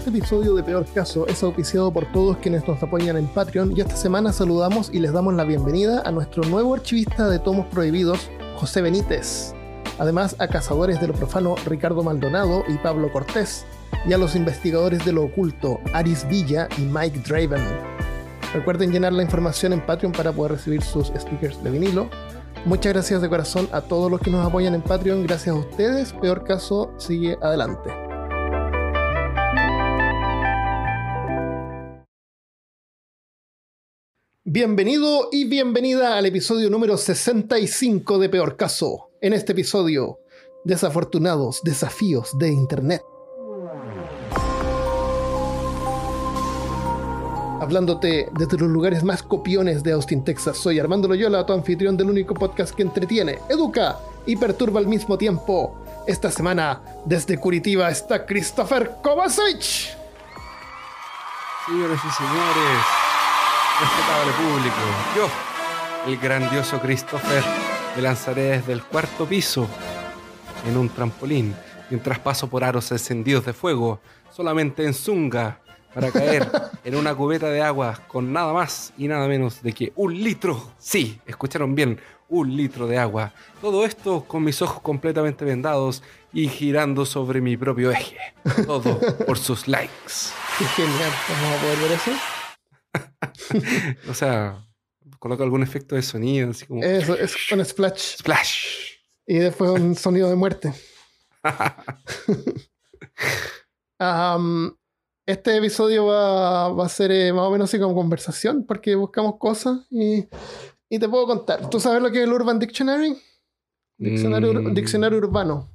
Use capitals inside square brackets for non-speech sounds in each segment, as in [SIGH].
Este episodio de Peor Caso es auspiciado por todos quienes nos apoyan en Patreon y esta semana saludamos y les damos la bienvenida a nuestro nuevo archivista de tomos prohibidos, José Benítez. Además a Cazadores de lo Profano Ricardo Maldonado y Pablo Cortés, y a los investigadores de lo oculto Aris Villa y Mike Draven. Recuerden llenar la información en Patreon para poder recibir sus stickers de vinilo. Muchas gracias de corazón a todos los que nos apoyan en Patreon. Gracias a ustedes. Peor caso sigue adelante. Bienvenido y bienvenida al episodio número 65 de Peor Caso. En este episodio, desafortunados desafíos de Internet. Hablándote desde los lugares más copiones de Austin, Texas, soy Armando Loyola, tu anfitrión del único podcast que entretiene, educa y perturba al mismo tiempo. Esta semana, desde Curitiba, está Christopher Kovacic. Señores y señores, respetable público, yo, el grandioso Christopher, me lanzaré desde el cuarto piso en un trampolín mientras paso por aros encendidos de fuego, solamente en Zunga, para caer [LAUGHS] en una cubeta de agua con nada más y nada menos de que un litro. Sí, escucharon bien, un litro de agua. Todo esto con mis ojos completamente vendados y girando sobre mi propio eje. Todo por sus likes. Qué genial, vamos a poder ver eso. [LAUGHS] o sea, coloco algún efecto de sonido, así como. Eso, es [LAUGHS] un splash. Splash. Y después un [LAUGHS] sonido de muerte. um, este episodio va, va a ser eh, más o menos así como conversación, porque buscamos cosas y, y, te puedo contar. ¿Tú sabes lo que es el Urban Dictionary? Diccionario, Mm. diccionario urbano.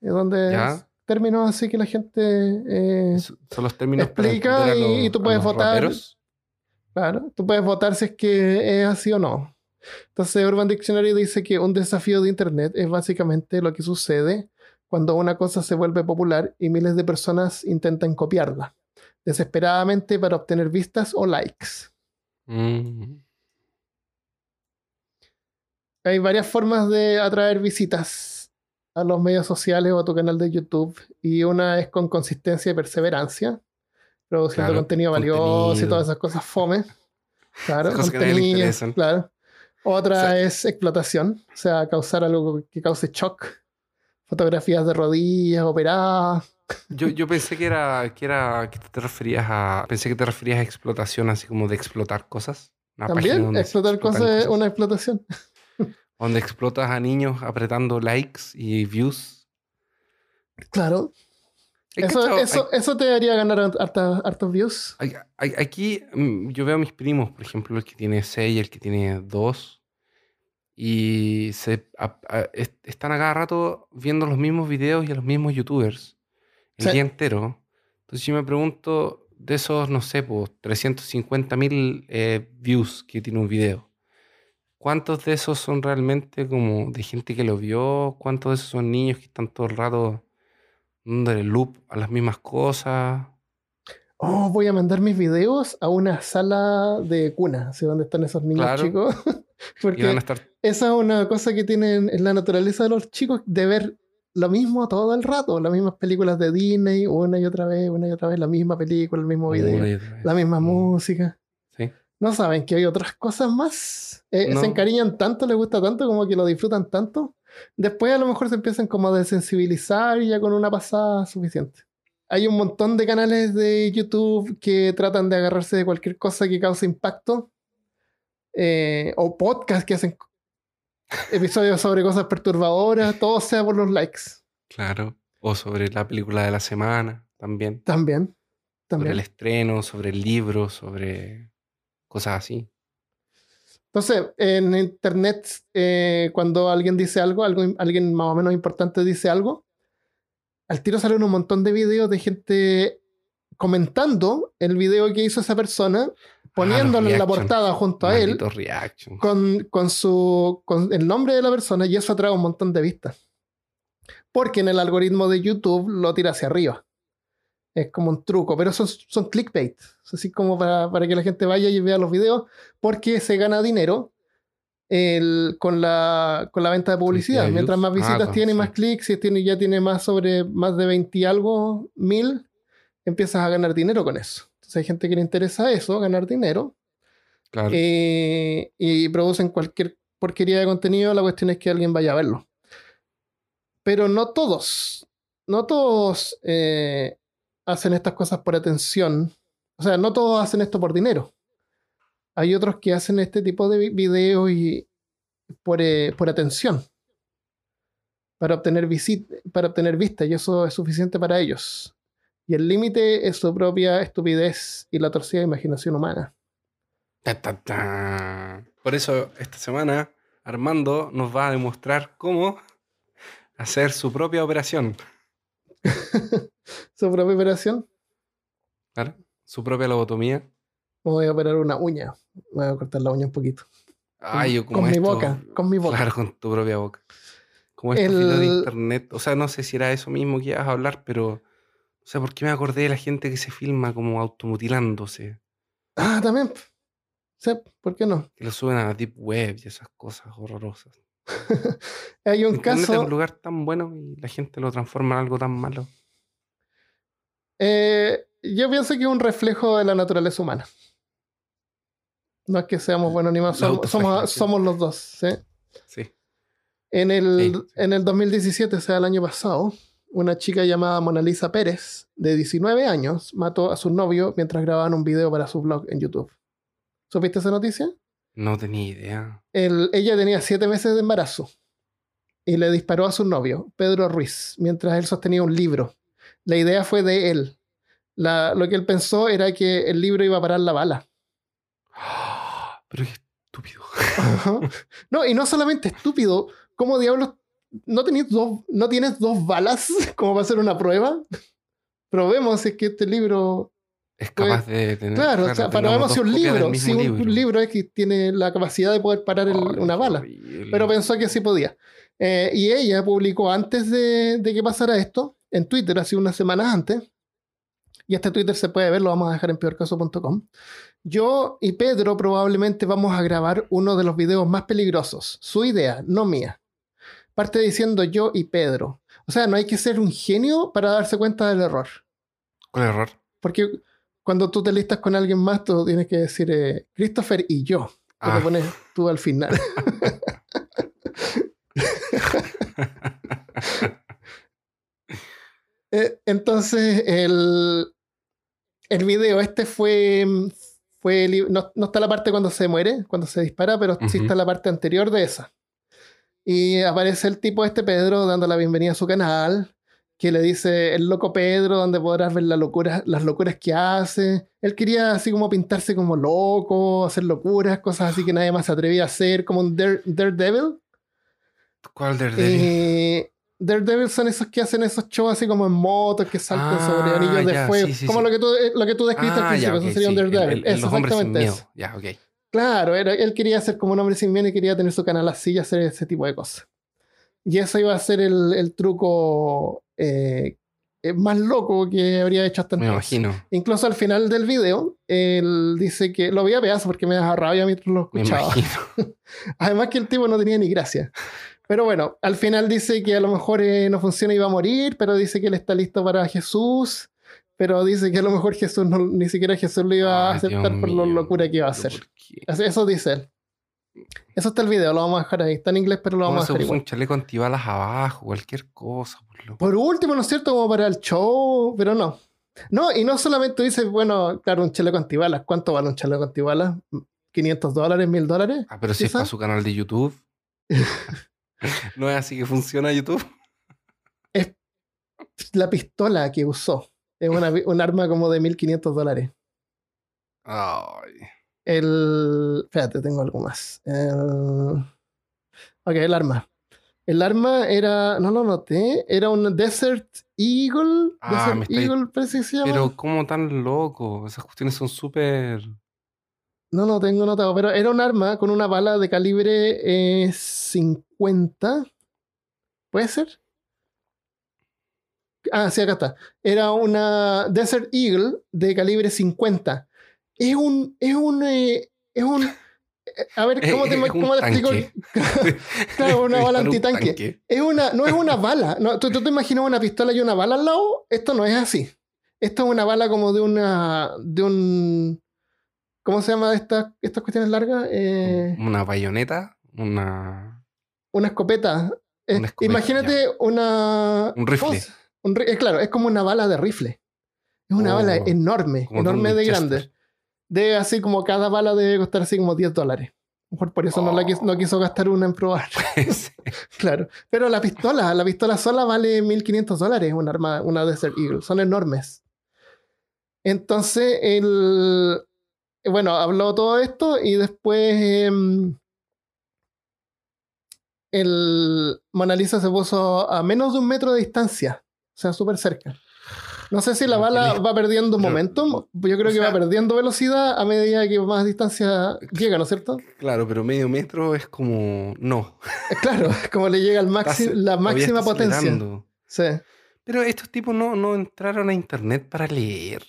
Es donde términos así que la gente eh, Son los términos para Explica y- los- y tú puedes votar. raperos. Claro, tú puedes votar si es que es así o no. Entonces, Urban Dictionary dice que un desafío de Internet es básicamente lo que sucede cuando una cosa se vuelve popular y miles de personas intentan copiarla, desesperadamente para obtener vistas o likes. Mm. Hay varias formas de atraer visitas a los medios sociales o a tu canal de YouTube y una es con consistencia y perseverancia, produciendo Claro, contenido valioso y todas esas cosas fome. Claro, cosas que contenido, interesan. claro. Otra O sea- es explotación, o sea, causar algo que cause shock. Fotografías de rodillas operadas. Yo, yo pensé que era, que era que te referías a. Pensé que te referías a explotación, así como de explotar cosas. Una También, explotar cosas es una explotación. Donde explotas a niños apretando likes y views. Claro. ¿Hay Eso, eso, eso te haría ganar harta- hartos views. Hay- hay- aquí mm, yo veo a mis primos, por ejemplo, el que tiene 6 y el que tiene 2. Y se, a- a- est- están a cada rato viendo los mismos videos y a los mismos youtubers el Sí. día entero. Entonces yo me pregunto, de esos, no sé, pues 350 mil eh, views que tiene un video, ¿cuántos de esos son realmente como de gente que lo vio? ¿Cuántos de esos son niños que están todo el rato dándole loop a las mismas cosas? Oh, voy a mandar mis videos a una sala de cuna, así donde están esos niños Claro. chicos. [LAUGHS] Y Porque van a estar esa es una cosa que tienen en la naturaleza de los chicos de ver lo mismo todo el rato, las mismas películas de Disney, una y otra vez, una y otra vez, la misma película, el mismo video, la misma Mm. música. Sí. No saben que hay otras cosas más. Eh, No. Se encariñan tanto, les gusta tanto, como que lo disfrutan tanto. Después a lo mejor se empiezan como a desensibilizar y ya con una pasada suficiente. Hay un montón de canales de YouTube que tratan de agarrarse de cualquier cosa que cause impacto. eh, o podcasts que hacen episodios sobre cosas perturbadoras, todo sea por los likes. Claro. O sobre la película de la semana también. También. Sobre También. el estreno, sobre el libro, sobre cosas así. Entonces, en internet, eh, cuando alguien dice algo, algo, alguien más o menos importante dice algo, al tiro salen un montón de videos de gente comentando el video que hizo esa persona, poniéndolo en la Ah, portada junto a él, reaction. con, con su, con el nombre de la persona, y eso atrae un montón de vistas. Porque en el algoritmo de YouTube lo tira hacia arriba. Es como un truco, pero son, son clickbait. Es así como para, para que la gente vaya y vea los videos, porque se gana dinero el- con, la, con la venta de publicidad. Mientras más visitas Ah, tiene, sí. más clics, si tiene, ya tiene más sobre más de 20 y algo mil, empiezas a ganar dinero con eso. Entonces hay gente que le interesa eso, ganar dinero, Claro. eh, y producen cualquier porquería de contenido, la cuestión es que alguien vaya a verlo. Pero no todos, no todos eh, hacen estas cosas por atención. O sea, no todos hacen esto por dinero. Hay otros que hacen este tipo de vi- videos y por, eh, por atención. Para obtener, para obtener vista, y eso es suficiente para ellos. Y el límite es su propia estupidez y la torcida imaginación humana. Ta, ta, ta. Por eso esta semana Armando nos va a demostrar cómo hacer su propia operación. [LAUGHS] [LAUGHS] Su propia operación. ¿Claro? Su propia lobotomía. Me voy a operar una uña. Me voy a cortar la uña un poquito. Ay, yo como con mi boca, con mi boca. Claro, con tu propia boca. Como estos El- de internet. O sea, no sé si era eso mismo que ibas a hablar, pero. O sea, ¿por qué me acordé de la gente que se filma como automutilándose? Ah, también. Sí, ¿por qué no? Que lo suben a la Deep Web y esas cosas horrorosas. [LAUGHS] Hay un Internet es caso. un lugar tan bueno y la gente lo transforma en algo tan malo. Eh, yo pienso que es un reflejo de la naturaleza humana. No es que seamos buenos ni malos, somos, somos, autoflagelación. somos los dos. ¿sí? Sí. En, el, Sí, sí. en el 2017, o sea, el año pasado, una chica llamada Mona Lisa Pérez, de 19 años, mató a su novio mientras grababan un video para su blog en YouTube. ¿Supiste esa noticia? No tenía idea. El- ella tenía siete meses de embarazo y le disparó a su novio, Pedro Ruiz, mientras él sostenía un libro. La idea fue de él. La- lo que él pensó era que el libro iba a parar la bala. [GASPS] Pero qué estúpido. no, y no solamente estúpido, ¿cómo diablos no, tenéis dos, no tienes dos balas [LAUGHS] como para hacer una prueba? Probemos si es que este libro... Es capaz de tener. Claro, o sea, probemos si un libro, si un libro. es que tiene la capacidad de poder parar el- una bala. horrible. pero pensó que sí podía. Eh, y ella publicó antes de, de que pasara esto, en Twitter, hace unas semanas antes, y este Twitter se puede ver, lo vamos a dejar en peorcaso.com. Yo y Pedro probablemente vamos a grabar uno de los videos más peligrosos. Su idea, no mía. Parte diciendo yo y Pedro. O sea, no hay que ser un genio para darse cuenta del error. ¿Cuál error? Porque cuando tú te listas con alguien más, tú tienes que decir eh, Christopher y yo. Que Ah. te pones tú al final. [LAUGHS] [LAUGHS] [LAUGHS] Eh, Entonces, el, el video este fue. fue no, no está la parte cuando se muere, cuando se dispara, pero sí Ujú. está la parte anterior de esa. Y aparece el tipo este Pedro dando la bienvenida a su canal, que le dice el loco Pedro, donde podrás ver la locura, las locuras que hace. Él quería así como pintarse como loco, hacer locuras, cosas así que nadie más se atrevía a hacer, como un Dare- Daredevil. ¿Cuál Daredevil? Eh, Daredevil son esos que hacen esos shows así como en motos, que saltan Ah, sobre anillos de ya, fuego. sí, sí, como sí. Lo, que tú, eh, lo que tú describiste al Ah, principio, ya, eso ok, sería un Daredevil. el- el- Eso, los sin exactamente miedo. eso. Ya, ok. Claro, era- él quería ser como un hombre sin miedo y quería tener su canal así y hacer ese tipo de cosas. Y eso iba a ser el, el truco eh, eh, más loco que habría hecho hasta Me entonces. imagino. Incluso al final del video, él dice que lo vi a pedazos porque me daba rabia mientras lo Me escuchaba. imagino. [LAUGHS] Además que el tipo no tenía ni gracia. Pero bueno, al final dice que a lo mejor eh, no funciona y va a morir, pero dice que él está listo para Jesús. Pero dice que a lo mejor Jesús no- ni siquiera Jesús lo iba a Ay, aceptar Dios por mío, locura que iba a hacer. Eso dice él. Eso está el video, lo vamos a dejar ahí. Está en inglés, pero lo ¿Cómo vamos a se dejar puso igual. un chaleco antibalas abajo? Cualquier cosa. por Por último, ¿no es cierto? Como para el show, pero no. No, y no solamente dice, bueno, claro, un chaleco antibalas. ¿Cuánto vale un chaleco antibalas? ¿500 dólares? ¿1000 dólares? Ah, pero si es para su canal de YouTube. [LAUGHS] [LAUGHS] no es así que funciona YouTube. La pistola que usó es una, un arma como de 1500 dólares. Ay. El. Espérate, tengo algo más. El... Ok, el arma. El arma era. No lo noté. Era un Desert Eagle. Ah, me Desert Eagle, parece que se llama. Pero ¿cómo tan loco? Esas cuestiones son súper... No lo tengo notado, pero era un arma con una bala de calibre eh, 50. ¿Puede ser? Ah, sí, acá está. Era una Desert Eagle de calibre 50. Es un. Es un. eh, es un. eh, A ver, ¿cómo te, cómo te explico? [LAUGHS] Claro, una bala antitanque. tanque. Es una, no es una bala. No, ¿tú, tú te imaginas una pistola y una bala al lado? Esto no es así. Esto es una bala como de una. de un. ¿Cómo se llama estas estas cuestiones largas? Eh, Una bayoneta, una. una escopeta. Eh, Una escopeta, imagínate una. Un rifle. ¿cómo se- un ri- eh, claro, es como una bala de rifle. Es una Oh, bala enorme, de un enorme de grande. De así como cada bala debe costar así como 10 dólares. Mejor por eso no, la quis- no Oh. quiso gastar una en probar. [LAUGHS] Sí. [LAUGHS] Claro. Pero la pistola, la pistola sola vale 1500 dólares, una arma, una Desert Eagle. Son enormes. Entonces, el. Bueno, habló todo esto y después. em, el Mona Lisa se puso a menos de un metro de distancia. O sea, súper cerca. No sé si la bala va perdiendo momentum. Yo creo o que va perdiendo velocidad a medida que más distancia llega, ¿no es cierto? Claro, pero medio metro es como. No. Eh, Claro, es como le llega al máxi- Estás- la máxima potencia. acelerando. Sí, Pero estos tipos no, no entraron a internet para leer.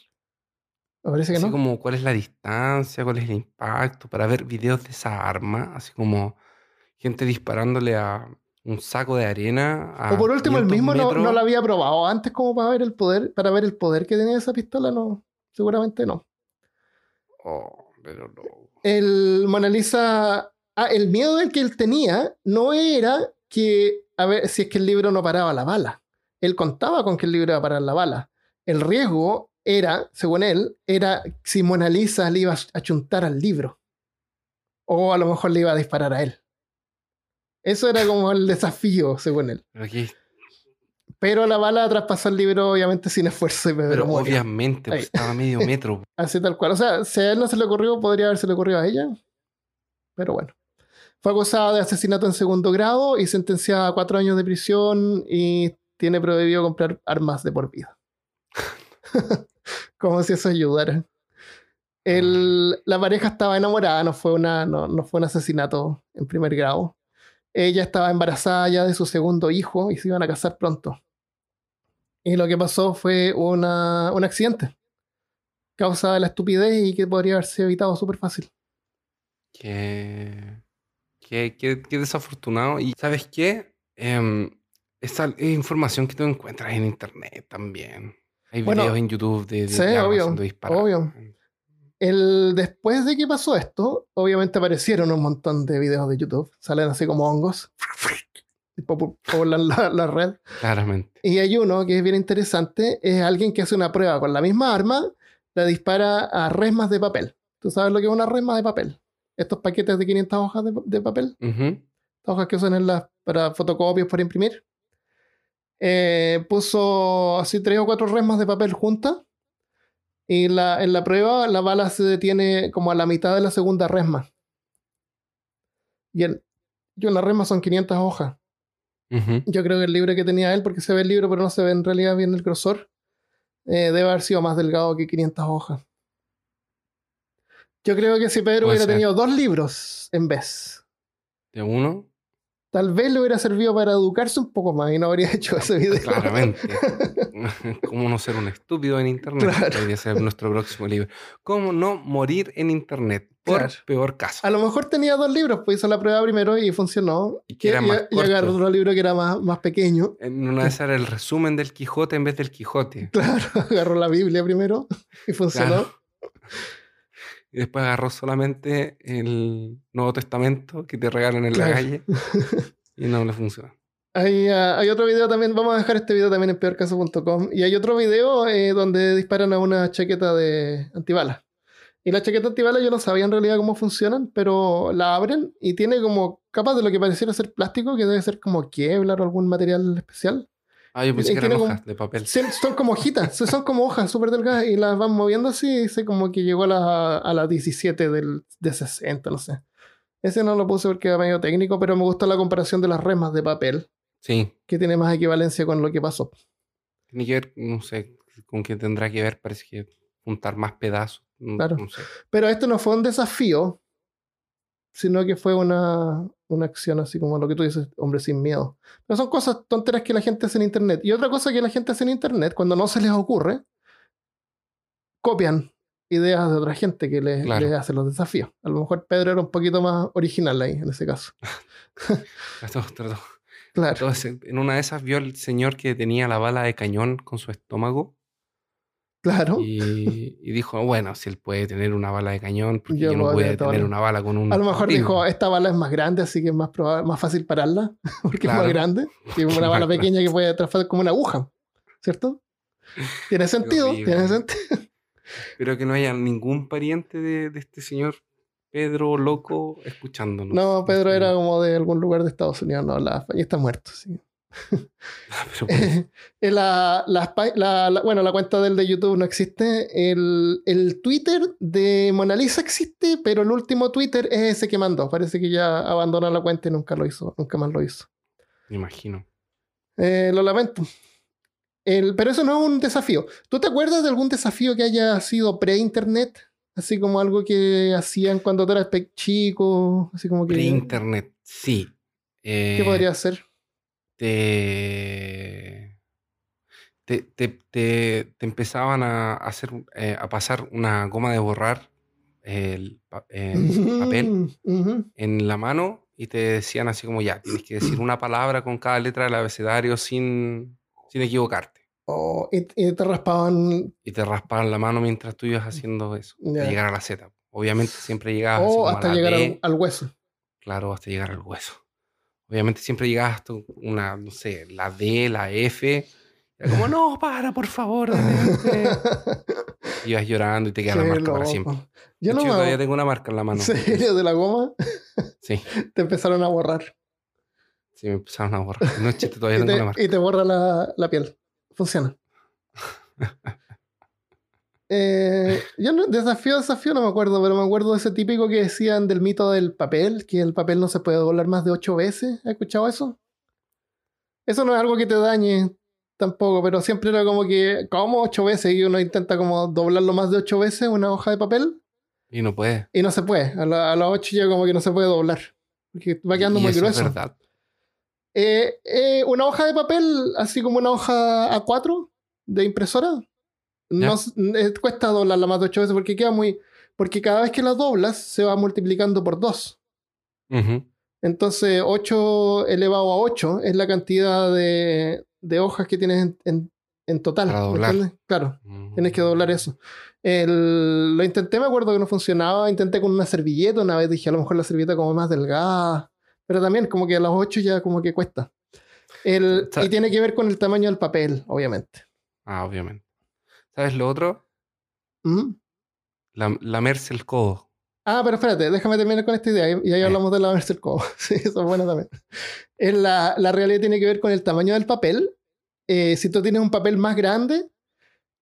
Me parece que Así no. como cuál es la distancia, cuál es el impacto, para ver videos de esa arma, así como gente disparándole a un saco de arena. A O por último, el 500 mismo no, no lo había probado antes como para ver el poder, para ver el poder que tenía esa pistola, no. Seguramente no. Oh, pero no. El Mona Lisa. Ah, el miedo del que él tenía no era que. A ver, si es que el libro no paraba la bala. Él contaba con que el libro iba a parar la bala. El riesgo era, según él, era si Mona Lisa le iba a chuntar al libro. O a lo mejor le iba a disparar a él. Eso era como el desafío, según él. Pero la bala traspasó el libro, obviamente, sin esfuerzo y Pedro pero obviamente pues, estaba a medio [LAUGHS] metro. Así tal cual. O sea, si a él no se le ocurrió, podría haberse le ocurrido a ella. Pero bueno. Fue acusada de asesinato en segundo grado y sentenciada a cuatro años de prisión y tiene prohibido comprar armas de por vida. [LAUGHS] [LAUGHS] Como si eso ayudara. El- la pareja estaba enamorada, no fue, una, no, no fue un asesinato en primer grado. Ella estaba embarazada ya de su segundo hijo y se iban a casar pronto. Y lo que pasó fue una, un accidente causa de la estupidez y que podría haberse evitado súper fácil. Qué, qué, qué- desafortunado. Y ¿sabes qué? Em, esa es información que tú encuentras en internet también. Hay Bueno, videos en YouTube de, de sí, obvio, obvio. El, después de que pasó esto, obviamente aparecieron un montón de videos de YouTube. Salen así como hongos. Poblan la, la red. Claramente. Y hay uno que es bien interesante. Es alguien que hace una prueba con la misma arma. La dispara a resmas de papel. ¿Tú sabes lo que es una resma de papel? Estos paquetes de 500 hojas de, de papel. Ujú. Estas hojas que usan en las, para fotocopios, para imprimir. Eh, puso así tres o cuatro resmas de papel juntas. Y la, en la prueba la bala se detiene como a la mitad de la segunda resma. Y, el, y una resma son 500 hojas. Ujú. Yo creo que el libro que tenía él, porque se ve el libro pero no se ve en realidad bien el grosor, eh, debe haber sido más delgado que 500 hojas. Yo creo que si Pedro Puede hubiera ser. tenido dos libros en vez, De uno, Tal vez le hubiera servido para educarse un poco más y no habría [LAUGHS] hecho ese video. claramente. [LAUGHS] ¿Cómo no ser un estúpido en internet? Claro. Podría ser nuestro próximo libro. ¿Cómo no morir en internet? Por Claro. peor caso. A lo mejor tenía dos libros, pues hizo la prueba primero y funcionó. Y que era y, más y agarró otro libro que era más, más pequeño. En una de esas era el resumen del Quijote en vez del Quijote. Claro, [LAUGHS] agarró la Biblia primero y funcionó. Claro. Y después agarró solamente el Nuevo Testamento que te regalan en Claro. la calle [LAUGHS] y no le funciona. Hay, ah, hay otro video también, vamos a dejar este video también en peorcaso.com. Y hay otro video eh, donde disparan a una chaqueta de antibalas. Y la chaqueta antibalas yo no sabía en realidad cómo funcionan, pero la abren y tiene como capas de lo que pareciera ser plástico, que debe ser como Kevlar o algún material especial. Ah, yo pensé Y que eran como- hojas de papel. Son como hojitas, son- como hojas súper delgadas y las van moviendo así y dice como que llegó a la, a las 17 del, de 60, no sé. Ese no lo puse porque era medio técnico, pero me gustó la comparación de las remas de papel, Sí. que tiene más equivalencia con lo que pasó. Tiene que ver, no sé, con qué tendrá que ver, parece que juntar más pedazos. Claro. No sé. Pero esto no fue un desafío, sino que fue una, una acción así como lo que tú dices, hombre sin miedo. Pero son cosas tonteras que la gente hace en Internet. Y otra cosa que la gente hace en Internet, cuando no se les ocurre, copian ideas de otra gente que les, Claro. les hace los desafíos. A lo mejor Pedro era un poquito más original ahí, en ese caso. [LAUGHS] Trató- trató- Claro. en una de esas vio el señor que tenía la bala de cañón con su estómago Claro. Y, y dijo, bueno, si él puede tener una bala de cañón, porque Yo yo, no puedo voy tener a esta tener bala. una bala con un... A lo mejor martillo". dijo, esta bala es más grande, así que es más, probable, más fácil pararla, [LAUGHS] porque es más grande. Que [LAUGHS] una bala pequeña que puede transformar como una aguja, ¿cierto? Tiene sentido, tiene sentido. [LAUGHS] Espero que no haya ningún pariente de, de este señor Pedro loco escuchándonos. No, Pedro Este, era como de algún lugar de Estados Unidos, no, la, y está muerto, sí. [LAUGHS] Eh, la, bueno, la cuenta del de YouTube no existe. El, el Twitter de Mona Lisa existe, pero el último Twitter es ese que mandó. Parece que ya abandonó la cuenta y nunca lo hizo, nunca más lo hizo. Me imagino. Eh, lo lamento. El- pero eso no es un desafío. ¿Tú te acuerdas de algún desafío que haya sido pre-internet? Así como algo que hacían cuando tú eras chico, así como que... Pre-internet, sí. ¿Qué Eh, podría ser? Te, te, te, te- empezaban a hacer, eh, a pasar una goma de borrar el pa- papel en la mano y te decían así como ya, tienes que decir una palabra con cada letra del abecedario sin, sin equivocarte. Oh, y, y te raspaban Y te raspaban la mano mientras tú ibas haciendo eso, hasta llegar a la Z. Obviamente siempre llegabas así o como a hasta la llegar al hueso. claro, hasta llegar al hueso. Obviamente siempre llegabas hasta una, no sé, la D, la F. Era como, no, para, por favor. detente". [LAUGHS] Ibas llorando y te queda la marca para siempre. Yo no hecho, me todavía tengo una marca en la mano. [LAUGHS] ¿En serio? ¿De la goma? Sí, [LAUGHS] Te empezaron a borrar. sí, me empezaron a borrar. No es chiste, todavía Y tengo te, la marca. y te borra la, la piel. Funciona. Eh, yo no, desafío, desafío no me acuerdo, pero me acuerdo de ese típico que decían del mito del papel, que el papel no se puede doblar más de ocho veces. ¿Has escuchado eso? Eso no es algo que te dañe tampoco, pero siempre era como que, como ocho veces? Y uno intenta como doblarlo más de ocho veces, una hoja de papel, Y no puede. y no se puede. A, la- a las ocho ya como que no se puede doblar. Porque va quedando Y muy eso grueso. Es verdad. Eh, eh, una hoja de papel, así como una hoja A4 de impresora, no, eh, cuesta doblarla más de ocho veces porque queda muy. Porque cada vez que la doblas se va multiplicando por 2. Ujú. Entonces, 8 elevado a 8 es la cantidad de, de hojas que tienes en, en- en total. Para ¿me doblar. entiendes? Claro, tienes que doblar eso. El- lo intenté, me acuerdo que no funcionaba. Intenté con una servilleta una vez, dije a lo mejor la servilleta como más delgada. Pero también como que a las 8 ya como que cuesta. El, y tiene que ver con el tamaño del papel, obviamente. Ah, obviamente. ¿Sabes lo otro? ¿Mm? La, lamerse el codo. Ah, pero espérate, déjame terminar con esta idea y ahí Eh. hablamos de la el codo. [LAUGHS] Sí, eso es bueno también. Es la, la realidad tiene que ver con el tamaño del papel. Eh, si tú tienes un papel más grande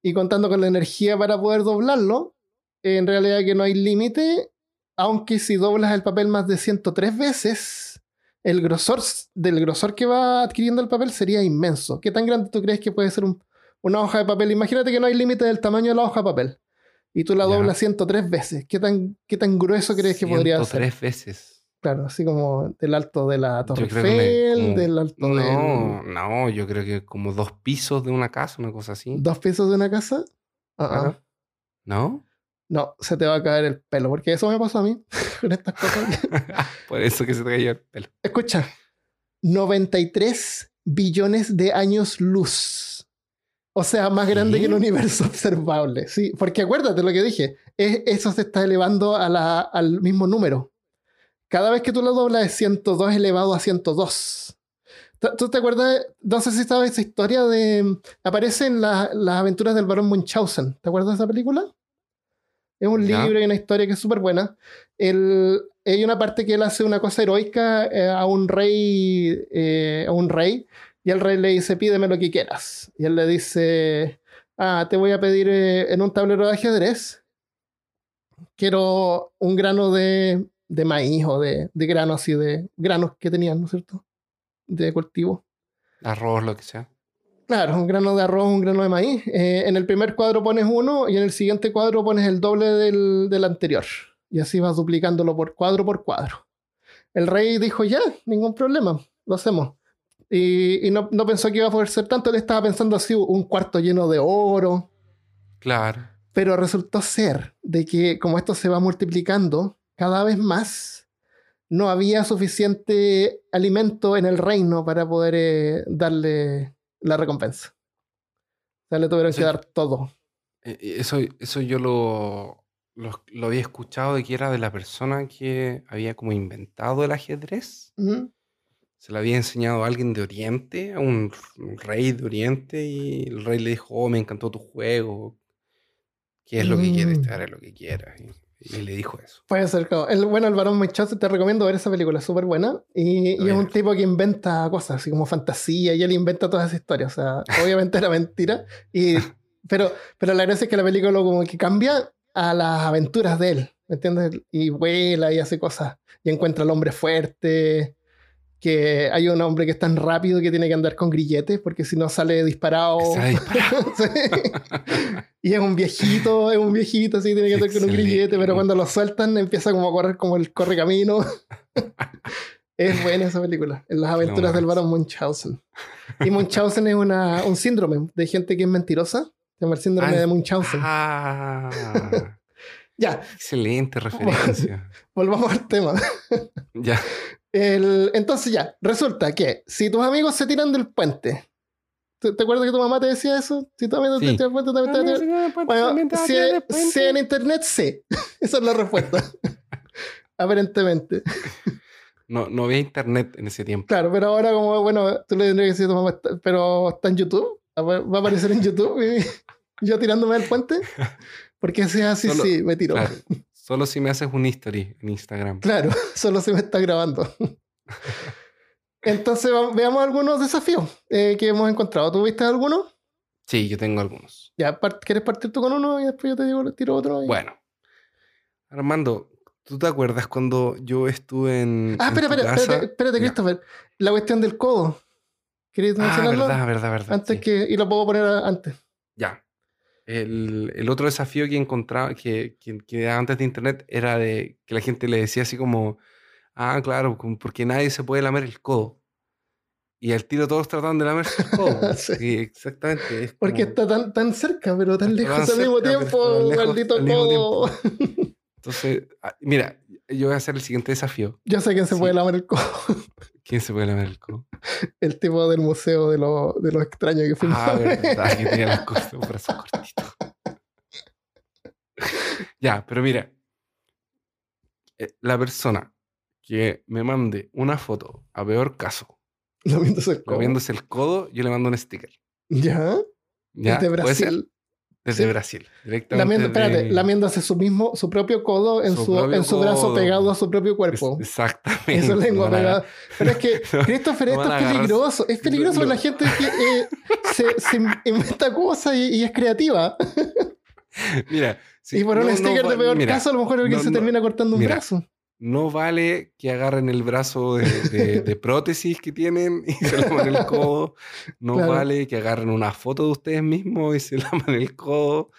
y contando con la energía para poder doblarlo, en realidad que no hay límite, aunque si doblas el papel más de 103 veces, el grosor del grosor que va adquiriendo el papel sería inmenso. ¿Qué tan grande tú crees que puede ser un- una hoja de papel? Imagínate que no hay límite del tamaño de la hoja de papel. Y tú la doblas 103 veces. ¿Qué tan, qué tan grueso crees que podría ser? tres veces. Claro, así como del alto de la Torre me- Eiffel, como- del alto No, de no, yo creo que como dos pisos de una casa, una cosa así. dos pisos de una casa. Ah. Claro. ¿No? No, se te va a caer el pelo, porque eso me pasó a mí [LAUGHS] con estas cosas. [LAUGHS] Por eso que se te cayó el pelo. Escucha, 93 billones de años luz. O sea, más grande que el universo [LAUGHS] observable. Sí, porque acuérdate lo que dije, es- eso se está elevando a la- al mismo número. Cada vez que tú lo doblas es 102 elevado a 102. ¿Tú- ¿Tú te acuerdas? No sé si sabes esa historia de... Aparece en la- las aventuras del barón Munchausen. ¿Te acuerdas de esa película? Es un libro y una historia que es súper buena. El- hay una parte que él hace una cosa heroica eh, a un rey, eh, a un rey, y el rey le dice, pídeme lo que quieras. Y él le dice, ah, te voy a pedir eh, en un tablero de ajedrez, quiero un grano de, de maíz o de, de grano así, de granos que tenían, ¿no es cierto? De cultivo. Arroz, lo que sea. Claro, un grano de arroz, un grano de maíz. Eh, en el primer cuadro pones uno y en el siguiente cuadro pones el doble del, del anterior. Y así vas duplicándolo por cuadro por cuadro. El rey dijo, ya, ningún problema, lo hacemos. Y, y no, no pensó que iba a poder ser tanto, él estaba pensando así, un cuarto lleno de oro. Claro. Pero resultó ser de que como esto se va multiplicando cada vez más, no había suficiente alimento en el reino para poder eh, darle la recompensa. O sea, le tuvieron Sí. que dar todo. Eh, eh, Eso, eso yo lo, lo, lo había escuchado de que era de la persona que había como inventado el ajedrez. Ujú. Se lo había enseñado a alguien de Oriente, a un, un rey de Oriente, y el rey le dijo, oh, me encantó tu juego. ¿Qué es lo que quieres? Te Mm. haré lo que quieras. Y, y le dijo eso. Puede ser, claro. El, bueno, el varón Munchausen, te recomiendo ver esa película, es súper buena. Y, y es un tipo que inventa cosas, así como fantasía, y él inventa todas esas historias. O sea, obviamente era mentira. Y, [LAUGHS] pero, pero la gracia es que la película como que cambia a las aventuras de él, ¿me entiendes? Y vuela y hace cosas. Y encuentra al hombre fuerte. Que hay un hombre que es tan rápido que tiene que andar con grilletes porque si no sale disparado. Que sale disparado. [LAUGHS] Sí. Y es un viejito, es un viejito, así tiene que andar con un grillete, pero cuando lo sueltan empieza como a correr como el correcamino. [LAUGHS] es buena esa película, en las aventuras del barón Munchausen. Y Munchausen es una, un síndrome de gente que es mentirosa, se llama el síndrome Ah, de Munchausen. Ah, [LAUGHS] Ya, excelente referencia. volvamos al tema. Ya. El- entonces ya, resulta que si tus amigos se tiran del puente, ¿te, te acuerdas que tu mamá te decía eso? Si tus amigos Sí. se tiran del puente, también te a tirar- Bueno, si, si en internet, sí. [LAUGHS] Esa es la respuesta. [LAUGHS] Aparentemente. No, no había internet en ese tiempo. Claro, pero ahora como, bueno, tú le tendrías que decir a tu mamá, "Está- pero está en YouTube. Va va a aparecer en YouTube y [LAUGHS] yo tirándome del puente. Porque sea así, Solo- sí, me tiro. Claro. Solo si me haces un history en Instagram. Claro, [LAUGHS] solo se me está grabando. [LAUGHS] Entonces veamos algunos desafíos eh, que hemos encontrado. ¿Tú viste alguno? Sí, yo tengo algunos. Ya, ¿quieres partir tú con uno y después yo te digo, tiro otro? y- Bueno. Armando, ¿tú te acuerdas cuando yo estuve en, Ah, en espera, tu espera, casa? espérate, espérate. Christopher. La cuestión del codo. ¿Querías Ah, mencionarlo? verdad, verdad, verdad. Antes sí. que. Y lo puedo poner antes. Ya. El, el otro desafío que encontraba, que, que, que antes de internet, era de que la gente le decía así como, ah, claro, porque nadie se puede lamer el codo. Y al tiro todos trataban de lamerse el codo. [LAUGHS] Sí. sí. exactamente. es Porque como- está tan, tan cerca, pero tan lejos al mismo tiempo. maldito codo. Entonces, ah, mira, yo voy a hacer el siguiente desafío. Yo sé quién se Sí. puede lamer el codo. [LAUGHS] ¿Quién se puede lamer el codo? El tipo del museo de lo, de lo extraño que fuimos. Ah, verdad, que tenía las [LAUGHS] cosas, un brazo cortito. ya, pero mira, eh, la persona que me mande una foto, a peor caso, Lamiéndose el codo. moviéndose el codo, yo le mando un sticker. ¿Ya? ¿Ya? Desde ¿Puede ser? Brasil. Desde Sí. Brasil, directamente. Lamiendo, espérate, de- lamiéndose su mismo, su propio codo en Su en su brazo codo. pegado a su propio Es- cuerpo. Exactamente. Eso es lengua no pegada. [LAUGHS] Pero es que, Christopher, esto es peligroso. Es peligroso no- la gente que eh, se, se inventa cosas y, y es creativa. Mira, sí, y por un sticker de peor mira, caso, a lo mejor alguien se termina cortando un mira, brazo. No vale que agarren el brazo de, de- de prótesis que tienen y se laman el codo. No Claro. vale que agarren una foto de ustedes mismos y se [LAUGHS] laman el codo.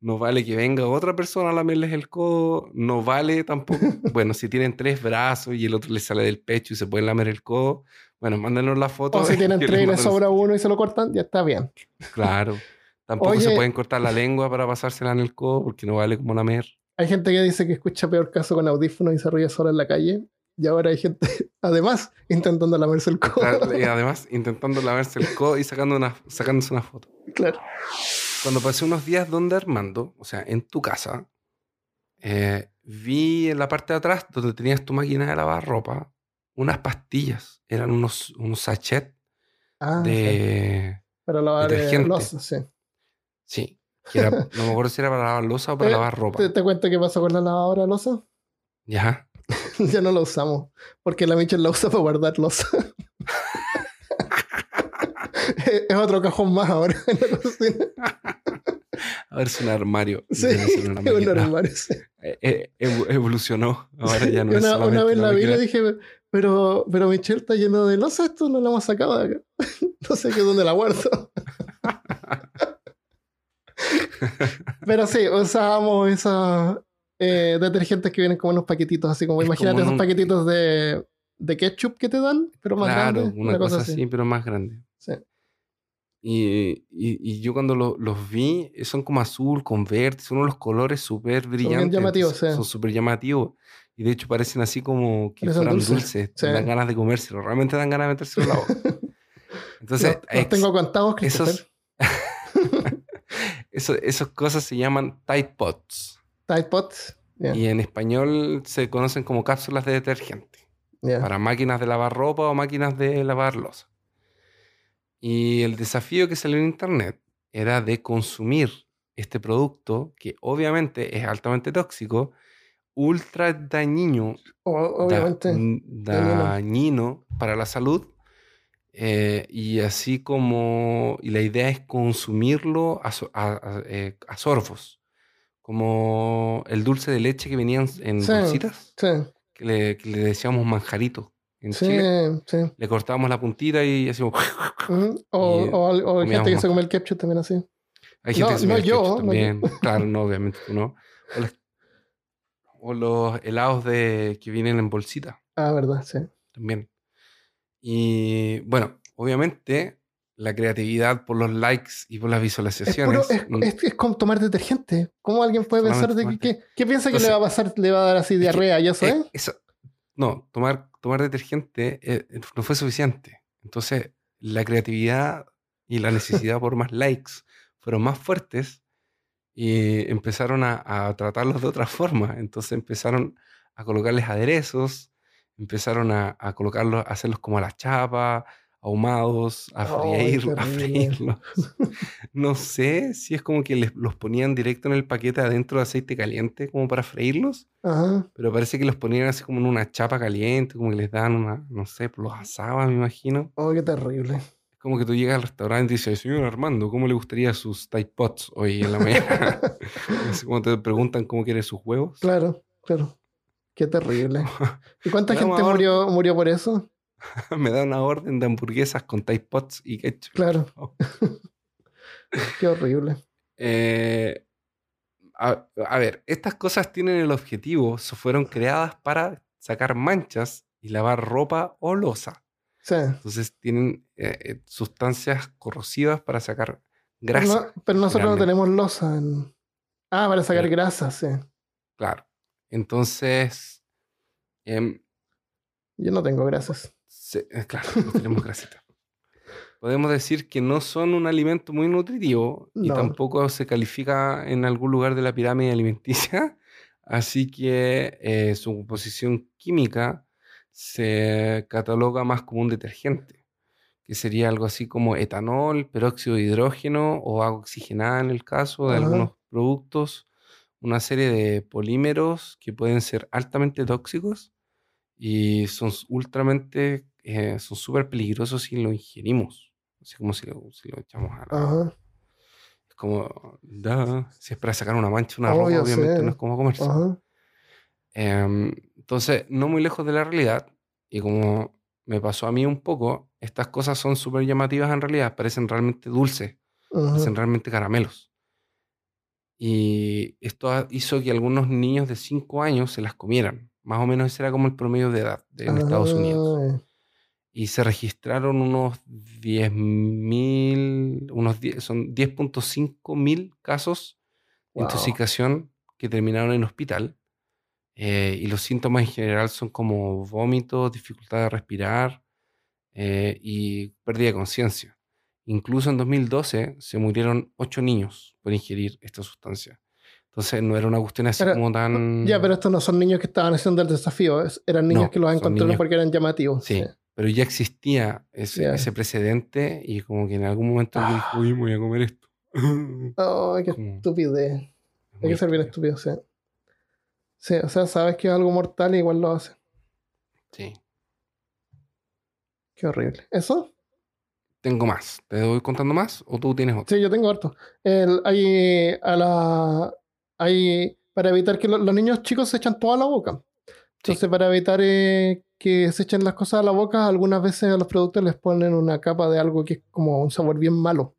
No vale que venga otra persona a lamerles el codo. No vale tampoco. [LAUGHS] Bueno, si tienen tres brazos y el otro les sale del pecho y se pueden lamer el codo, bueno, mándenos la foto. O si [LAUGHS] tienen tres y les sobra uno y se lo cortan, ya está bien. Claro. Tampoco se pueden cortar la lengua para pasársela en el codo porque no vale como lamer. Hay gente que dice que escucha peor caso con audífonos y se ríe sola en la calle. Y ahora hay gente, [LAUGHS] además, intentando lamerse el codo. Claro, Y [LAUGHS] además, intentando lavarse el codo y sacando una, sacándose una foto. claro. Cuando pasé unos días donde Armando, o sea, en tu casa, eh, vi en la parte de atrás, donde tenías tu máquina de lavar ropa, unas pastillas. Eran unos, unos sachets Ah, sí. de... Para lavar eh, losa, sí. Sí. Era- no me acuerdo si era para lavar losa o para Eh, lavar ropa. ¿Te, te cuento qué pasó con la lavadora de losa? [LAUGHS] Ya. ya no la usamos. Porque la Michelle la usa para guardar losa. [LAUGHS] es otro cajón más ahora en la cocina. A ver si un armario. Sí, una es un armario, sí. Eh, eh, evo- evolucionó. Ahora ya no Y es una, una vez una la vi y dije, pero, pero Michelle está lleno de losa, esto no lo hemos sacado de acá. [LAUGHS] no sé qué dónde la guardo. Pero sí, usábamos esos eh, detergentes que vienen como en unos paquetitos, así como, Es imagínate como esos un- paquetitos de, de ketchup que te dan, pero más Claro, grande. una, cosa, así, pero más grande. Sí. Y, y- y yo cuando lo- los vi, son como azul con verde, son unos colores súper brillantes. llamativos, entonces sí. Son súper llamativos. Y de hecho parecen así como que fueran dulces, dulces. sí. Dan ganas de comérselo. Realmente dan ganas de metérselo en la boca. [LAUGHS] Entonces, los, tengo contados, esos, Christopher. [LAUGHS] Eso, esas cosas se llaman Tide Pods. Tide Pods. Yeah. Y en español se conocen como cápsulas de detergente. Yeah. Para máquinas de lavar ropa o máquinas de lavar losa. Y el desafío que salió en internet era de consumir este producto, que obviamente es altamente tóxico, ultra dañino, O- da- obviamente. n- dañino para la salud. Eh, y así como, y la idea es consumirlo a, so- a- a- eh, a sorbos, como el dulce de leche que venían en Sí. bolsitas, Sí, que le, que le decíamos manjarito en sí, Chile. Le cortábamos la puntita y hacíamos... [LAUGHS] O, Y, o, o hay gente que se come el ketchup también así. Hay gente No, que se no el yo, ketchup no también. Claro, no, obviamente tú no. O, las- o los helados de, que vienen en bolsita Ah, verdad, sí. también. Y bueno, obviamente la creatividad por los likes y por las Es, puro, visualizaciones. es, es, es como tomar detergente. ¿Cómo alguien puede pensar de que, que- qué piensa que le va a pasar? ¿Le va a dar así diarrea? ¿Ya eso eh, eso- no, tomar, tomar detergente eh, no fue suficiente. Entonces, la creatividad y la [LAUGHS] necesidad por más likes fueron más fuertes y empezaron a, a tratarlos de otra forma. Entonces empezaron a colocarles aderezos, empezaron a, a colocarlos, a hacerlos como a la chapa, ahumados, a, freír, [LAUGHS] a terrible. freírlos. No sé si es como que les, los ponían directo en el paquete adentro de aceite caliente como para freírlos. Ajá. Pero parece que los ponían así como en una chapa caliente, como que les daban una, no sé, los asaban, me imagino. Oh, qué terrible. Es como que tú llegas al restaurante y dices, señor Armando, ¿cómo le gustaría sus Tide Pots hoy en la mañana? [LAUGHS] [LAUGHS] Así como te preguntan cómo quiere sus huevos. Claro, claro. Qué terrible. ¿Y cuánta [LAUGHS] gente murió, murió por eso? [LAUGHS] Me da una orden de hamburguesas con Tide Pots y ketchup. Claro. [LAUGHS] Qué horrible. Eh, a, a ver, estas cosas tienen el objetivo, fueron creadas para sacar manchas y lavar ropa o losa. Sí. Entonces tienen eh, eh, sustancias corrosivas para sacar grasa. no- pero nosotros no tenemos losa. en- Ah, para sacar Pero- grasa, sí. Claro. Entonces, em, Yo no tengo grasas. se- eh, claro, no tenemos grasita. [LAUGHS] Podemos decir que no son un alimento muy nutritivo y tampoco se califica en algún lugar de la pirámide alimenticia. [LAUGHS] Así que eh, su composición química se cataloga más como un detergente, que sería algo así como etanol, peróxido de hidrógeno o agua oxigenada en el caso de Ajá. algunos productos, una serie de polímeros que pueden ser altamente tóxicos y son ultramente, eh, son súper peligrosos si lo ingerimos, así como si lo, si lo echamos a la... Ajá. Es como, da, si es para sacar una mancha, una ropa, Obvio, obviamente sí. no es como comerse. Ajá. Em, entonces, no muy lejos de la realidad, y como me pasó a mí un poco, estas cosas son súper llamativas en realidad, parecen realmente dulces, Ajá. parecen realmente caramelos. Y esto hizo que algunos niños de 5 años se las comieran. Más o menos ese era como el promedio de edad de- en Estados Unidos. Ah, Y se registraron unos 10.000, unos 10, son 10.5 mil casos de Wow. intoxicación que terminaron en hospital. Eh, y los síntomas en general son como vómitos, dificultad de respirar eh, y pérdida de conciencia. Incluso en 2012 se murieron 8 niños por ingerir esta sustancia. Entonces no era una cuestión así Pero- como tan... Ya, pero estos no son niños que estaban haciendo el desafío. es- eran niños No, que los encontraron porque eran llamativos. Sí, pero ya existía ese, precedente y como que en algún momento alguien dijo, uy, me voy a comer esto. [GASPS] Ay, qué Como- estupidez. Hay que ser bien estúpido. estúpido, sí. Sí, o sea, sabes que es algo mortal y igual lo hace. Sí. Qué horrible. ¿Eso? Tengo más. ¿Te voy contando más o tú tienes otro? Sí, yo tengo harto. El, hay, a la, hay, para evitar que lo- los niños chicos se echan todo a la boca. Entonces, para evitar eh, que se echen las cosas a la boca, algunas veces a los productos les ponen una capa de algo que es como un sabor bien malo.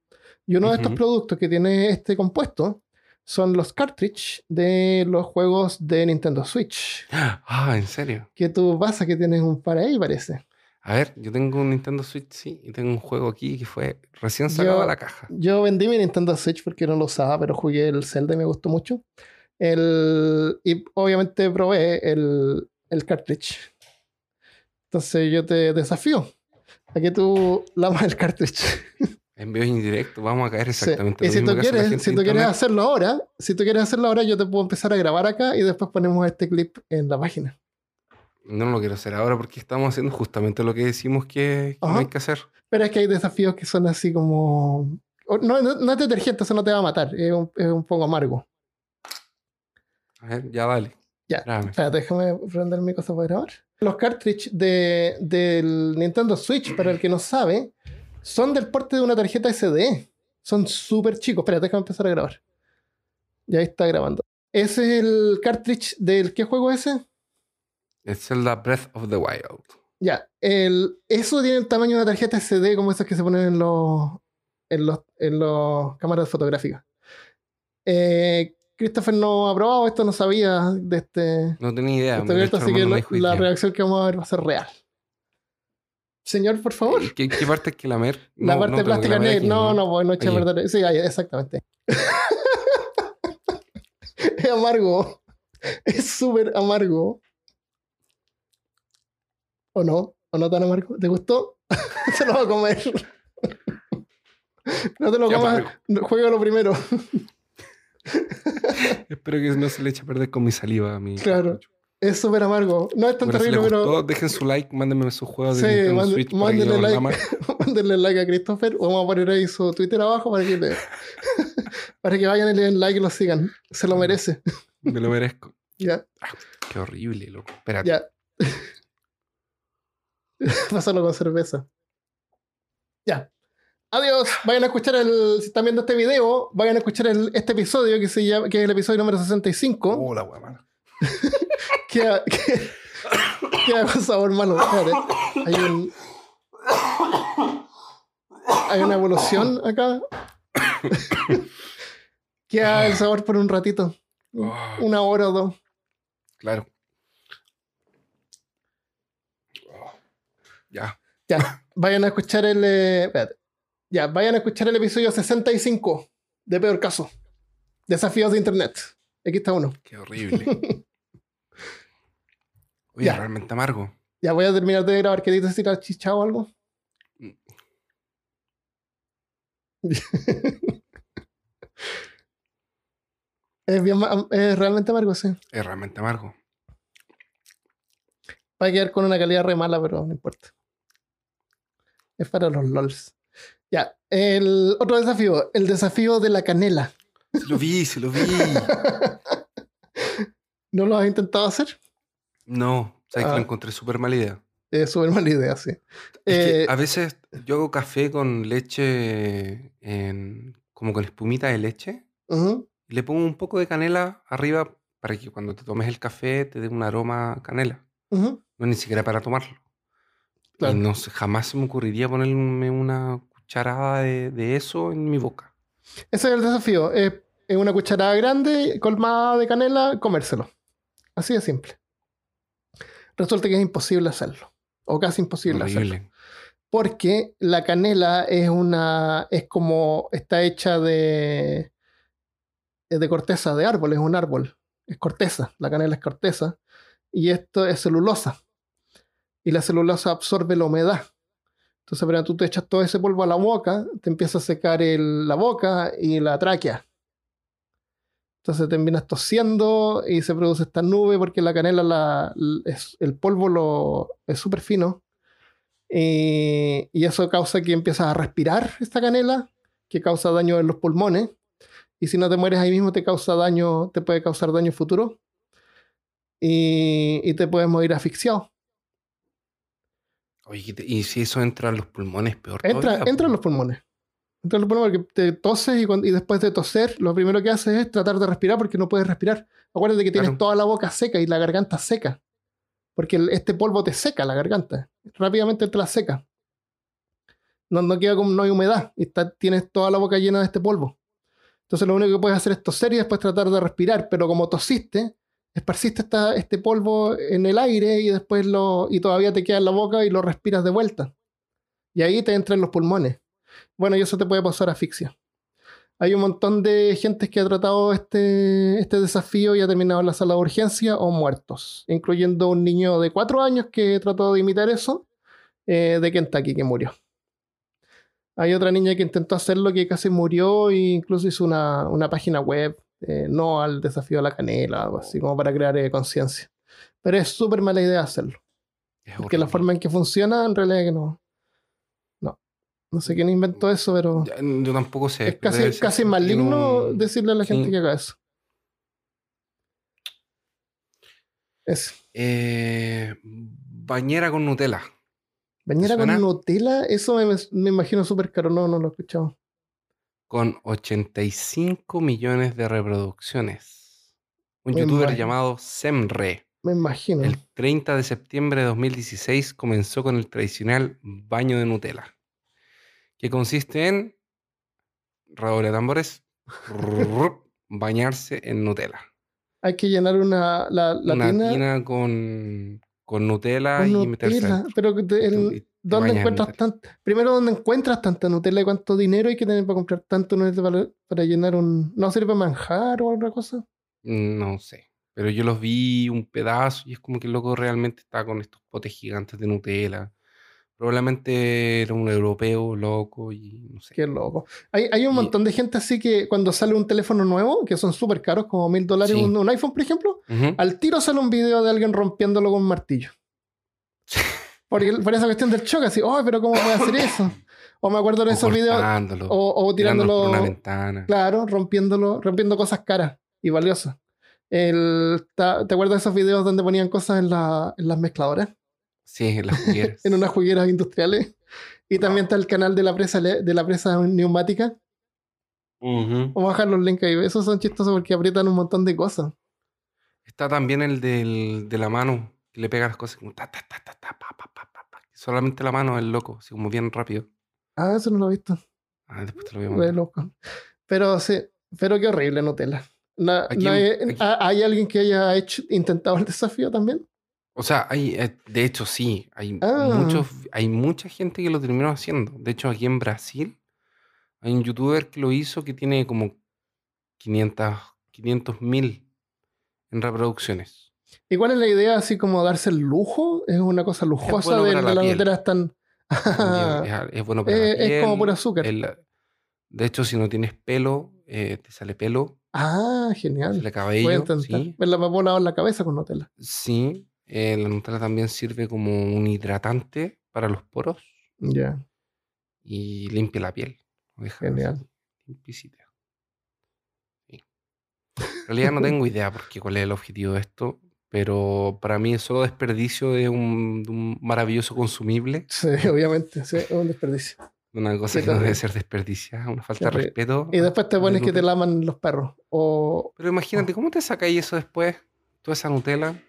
Y uno de estos productos que tiene este compuesto son los cartridge de los juegos de Nintendo Switch. [GASPS] Ah, ¿en serio? Que tú pasa que tienes un para ahí, parece. A ver, yo tengo un Nintendo Switch, sí, y tengo un juego aquí que fue recién sacado de la caja. Yo vendí mi Nintendo Switch porque no lo usaba, pero jugué el Zelda y me gustó mucho. El, y obviamente probé el, el cartridge. Entonces yo te desafío a que tú [LAUGHS] lamas el cartridge. [LAUGHS] Envíos indirectos, vamos a caer Sí. exactamente Y lo si mismo tú quieres, si tú quieres hacerlo ahora, si tú quieres hacerlo ahora, yo te puedo empezar a grabar acá y después ponemos este clip en la página. No lo quiero hacer ahora porque estamos haciendo justamente lo que decimos que, que no Ajá. hay que hacer. Pero es que hay desafíos que son así como. No, no, no es detergente, eso no te va a matar. Es un, es un poco amargo. A ver, ya dale. Ya. Espérate, déjame prender mi cosa para grabar. Los cartridge de, del Nintendo Switch, para el que no sabe, son del porte de una tarjeta SD. Son súper chicos. Espérate, déjame empezar a grabar. Ya está grabando. Ese es el cartridge del. ¿Qué juego es ese? Es Zelda Breath of the Wild. Ya. El, eso tiene el tamaño de una tarjeta SD como esas que se ponen en los. en los, en los cámaras fotográficas. Eh, Christopher no ha probado esto, no sabía de este. No tenía idea. Lo abierto, así que la, la reacción que vamos a ver va a ser real. Señor, por favor. ¿Qué, qué parte hay que la No, parte no plástica negra. aquí, No, no, pues no echa perder. Sí, exactamente. [LAUGHS] es amargo. Es súper amargo. ¿O no? ¿O no tan amargo? ¿Te gustó? [LAUGHS] Se lo va a comer. no te lo comas. Juega primero. [LAUGHS] Espero que no se le eche a perder con mi saliva a mi. Claro. Es súper amargo. No es tan Bueno, si terrible, pero dejen su like, mándenme sus juegos Sí, de mande- Switch mándenle like. [LAUGHS] mándenle like a Christopher. Vamos a poner ahí su Twitter abajo para que, le- para que vayan y le den like y lo sigan. Se lo merece. Me lo merezco. Ya, Qué horrible, loco. Espérate. ya. [LAUGHS] Pásalo con cerveza. Ya. Adiós. Vayan a escuchar el. Si están viendo este video, vayan a escuchar el- este episodio que, se llama, que es el episodio número 65. Oh, la wea mala. [LAUGHS] Queda, que- queda con sabor malo. Hay un. Hay una evolución acá. [LAUGHS] Queda el sabor por un ratito. Oh, Una hora o dos. claro. Ya. Ya. Vayan a escuchar el. eh. Ya, vayan a escuchar el episodio 65 de Peor Caso. Desafíos de Internet. Aquí está uno. Qué horrible. [LAUGHS] Oye, Ya. realmente amargo. Ya voy a terminar de grabar. ¿Queréis decir al chichao o algo? [LAUGHS] es, bien, es realmente amargo, sí. Es realmente amargo. Va a quedar con una calidad re mala, pero no importa. Es para los LOLs. Ya, el otro desafío, el desafío de la canela. Se lo vi, se lo vi. [LAUGHS] ¿No lo has intentado hacer? No, sabes que Ah. lo encontré súper mala idea. Es súper mala idea, sí. Es que Eh, a veces yo hago café con leche, en, como con espumita de leche, y le pongo un poco de canela arriba para que cuando te tomes el café te dé un aroma a canela. ujú, No ni siquiera para tomarlo. Claro. Y no jamás se me ocurriría ponerme una cucharada de, de eso en mi boca. Ese es el desafío. Es es una cucharada grande, colmada de canela, comérselo. Así de simple. Resulta que es imposible hacerlo. O casi imposible hacerlo. Porque la canela es una. es como. está hecha de. de corteza de árbol, es un árbol. Es corteza. La canela es corteza. Y esto es celulosa. Y la celulosa absorbe la humedad. Entonces, apenas tú te echas todo ese polvo a la boca, te empieza a secar la boca y la tráquea. Entonces terminas tosiendo y se produce esta nube porque la canela, el polvo es súper fino. Y, y eso causa que empiezas a respirar esta canela, que causa daño en los pulmones. Y si no te mueres ahí mismo, te causa daño, te puede causar daño futuro. Y, y te puedes morir asfixiado. Oye, ¿y si eso entra a los pulmones, peor Entra, todavía, entra en los pulmones. Entra en los pulmones porque te toses y, cuando- y después de toser, lo primero que haces es tratar de respirar porque no puedes respirar. Acuérdate que tienes Claro. toda la boca seca y la garganta seca. Porque el- este polvo te seca la garganta. Rápidamente te la seca. No, no queda como, no hay humedad. Y está- tienes toda la boca llena de este polvo. Entonces lo único que puedes hacer es toser y después tratar de respirar. Pero como tosiste, esparciste este polvo en el aire y después lo. y todavía te queda en la boca y lo respiras de vuelta. Y ahí te entra en los pulmones. Bueno, y eso te puede pasar asfixia. Hay un montón de gente que ha tratado este, este desafío y ha terminado en la sala de urgencia o muertos, incluyendo un niño de cuatro años que trató de imitar eso, eh, de Kentucky, que murió. Hay otra niña que intentó hacerlo que casi murió e incluso hizo una, una página web, eh, no al desafío a la canela, algo así, como para crear eh, conciencia. Pero es súper mala idea hacerlo. Es Porque la forma en que funciona, en realidad que no. No. No sé quién inventó eso, pero Yo tampoco sé. es casi, casi maligno un- decirle a la gente sí. que haga eso. Es. Eh, bañera con Nutella. Bañera con? Nutella, eso me, me imagino súper caro. No, no lo he escuchado. Con 85 millones de reproducciones. Un Me youtuber imagino. llamado Semre. Me imagino. El 30 de septiembre de 2016 comenzó con el tradicional baño de Nutella, que consiste en, redoble de tambores, [LAUGHS] bañarse en Nutella. Hay que llenar una, la, la Una tina tina con, con Nutella con y meterse Nutella. Pero el- ¿dónde encuentras tanta? Primero, ¿dónde encuentras tanta Nutella y cuánto dinero hay que tener para comprar tanto Nutella para, para llenar un. ¿No sirve para manjar o otra cosa? No sé. Pero yo los vi un pedazo y es como que el loco realmente está con estos potes gigantes de Nutella. Probablemente era un europeo loco y no sé. Qué loco. Hay, hay un Y- montón de gente así que cuando sale un teléfono nuevo, que son súper caros, como mil dólares Sí. un, un iPhone, por ejemplo, al tiro sale un video de alguien rompiéndolo con un martillo. Porque, por esa cuestión del choque, así, oh, pero ¿cómo puede hacer eso? O me acuerdo de esos videos, o, o tirándolo por una ventana. claro, rompiéndolo, rompiendo cosas caras y valiosas. El, ¿Te acuerdas de esos videos donde ponían cosas en, la- en las mezcladoras? Sí, en las jugueras. [LAUGHS] En unas jugueras industriales. Y también está el canal de la presa, de la presa neumática. Vamos a bajar los links ahí. Esos son chistosos porque aprietan un montón de cosas. Está también el del, de la mano, que le pega las cosas como ta, ta, ta, ta, ta, pa, pa, pa, pa, pa. Solamente la mano es loco, así como bien rápido. Ah, eso no lo he visto. Ah, después te lo voy a mandar. loco. Pero sí, pero qué horrible Nutella. No hay, ¿ha- ¿Hay alguien que haya hecho, intentado el desafío también? O sea, hay, eh, de hecho sí, hay, Ah. muchos, hay mucha gente que lo terminó haciendo. De hecho, aquí en Brasil hay un youtuber que lo hizo que tiene como 500 mil en reproducciones. ¿Y cuál es la idea? Así como darse el lujo. Es una cosa lujosa bueno de, la la piel. Nutella. Están... También es, es bueno para la [LAUGHS] Eh, es como puro azúcar. el- de hecho, si no tienes pelo, eh, te sale pelo, ah, genial. a cabello. intentar. Sí, Me la puedo lavar la cabeza con Nutella. sí. Eh, la Nutella también sirve como un hidratante para los poros Ya, y limpia la piel. deja genial. limpiecita. Sí. En realidad no tengo idea por qué cuál es el objetivo de esto, pero para mí es solo desperdicio de un, de un maravilloso consumible, Sí, [LAUGHS] obviamente. Sí, es un desperdicio. de una cosa que no debe ser desperdiciada, una falta de respeto. Y después te pones que te laman los perros. O Pero imagínate, ¿cómo te sacáis eso después? Toda esa Nutella.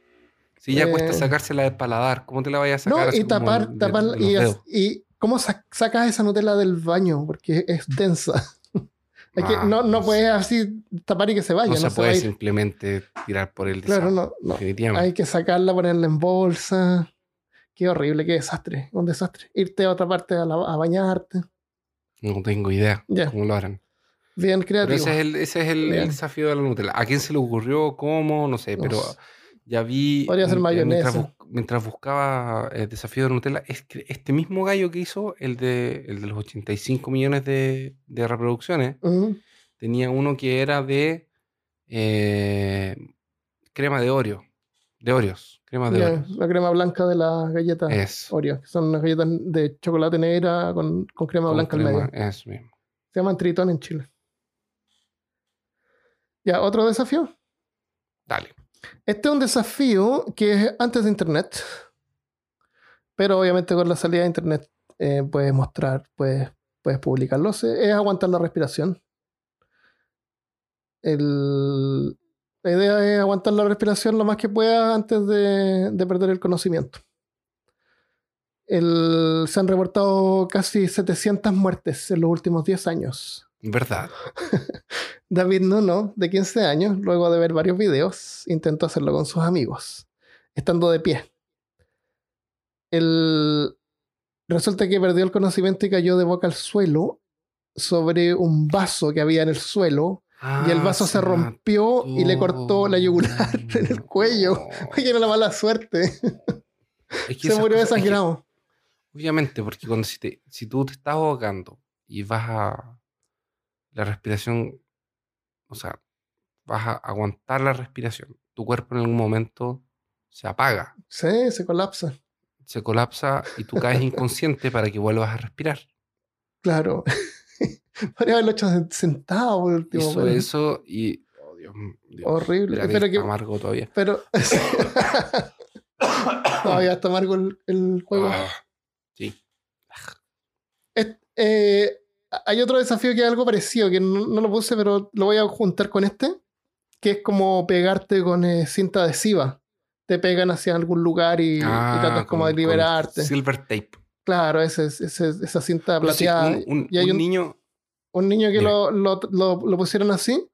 Si ya cuesta Eh, sacársela del paladar, ¿cómo te la vayas a sacar? No, y tapar, de- tapar, de y, cómo sa- sacas esa Nutella del baño, porque es [LAUGHS] densa. Ah, no, no no puedes así tapar y que se vaya. No, No, se puede simplemente tirar por el Claro, desagüe, no, no. definitivamente. Hay que sacarla, ponerla en bolsa. Qué horrible, qué desastre. Un desastre. Irte a otra parte a, la- a bañarte. No tengo idea Ya. cómo lo harán. Bien Pero creativo. ese es el, ese es el, el Bien. desafío de la Nutella. ¿A quién se le ocurrió? ¿Cómo? No sé, pero ya vi. Podría ser mayonesa. Mientras buscaba el desafío de Nutella, es que este mismo gallo que hizo el de, el de los 85 millones de, de reproducciones, tenía uno que era de eh, crema de Oreo. De Oreos. Crema de Oreos. la crema blanca de las galletas Eso. Oreo, que son unas galletas de chocolate negra con, con crema Con blanca al crema, medio. Eso mismo. Se llaman Tritón en Chile. Ya, otro desafío. Dale. Este es un desafío que es antes de Internet, pero obviamente con la salida de Internet eh, puedes mostrar, puedes, puedes publicarlo. Es aguantar la respiración. La idea es aguantar la respiración lo más que puedas antes de, de perder el conocimiento. El- se han reportado casi 700 muertes en los últimos 10 años. ¿Verdad? [LAUGHS] David Nuno, de 15 años, luego de ver varios videos, intentó hacerlo con sus amigos, estando de pie. El... Resulta que perdió el conocimiento y cayó de boca al suelo sobre un vaso que había en el suelo y el Ah, vaso se rompió y le cortó la yugular [LAUGHS] en el cuello. Oye, era la mala suerte. Es que Se murió es que desangrado. Obviamente, porque cuando si, te- si tú te estás ahogando y vas a... La respiración, o sea, vas a aguantar la respiración. Tu cuerpo en algún momento se apaga, Sí, se colapsa. se colapsa y tú caes [LAUGHS] inconsciente para que vuelvas a respirar. Claro. [LAUGHS] Podría haberlo hecho sen- sentado por último. Hizo eso y... Oh, Dios, Dios. Horrible. Pero que- amargo todavía. Pero. [COUGHS] Todavía está amargo el, el juego. Ah, sí. Eh, hay otro desafío que es algo parecido, que no, no lo puse, pero lo voy a juntar con este, que es como pegarte con eh, cinta adhesiva. Te pegan hacia algún lugar y, y Ah, tratas como de liberarte. Silver tape. Claro, ese, es- ese es- esa cinta Pero sí, plateada. un, un- y hay un un, niño... un niño que lo, lo, lo- lo pusieron así,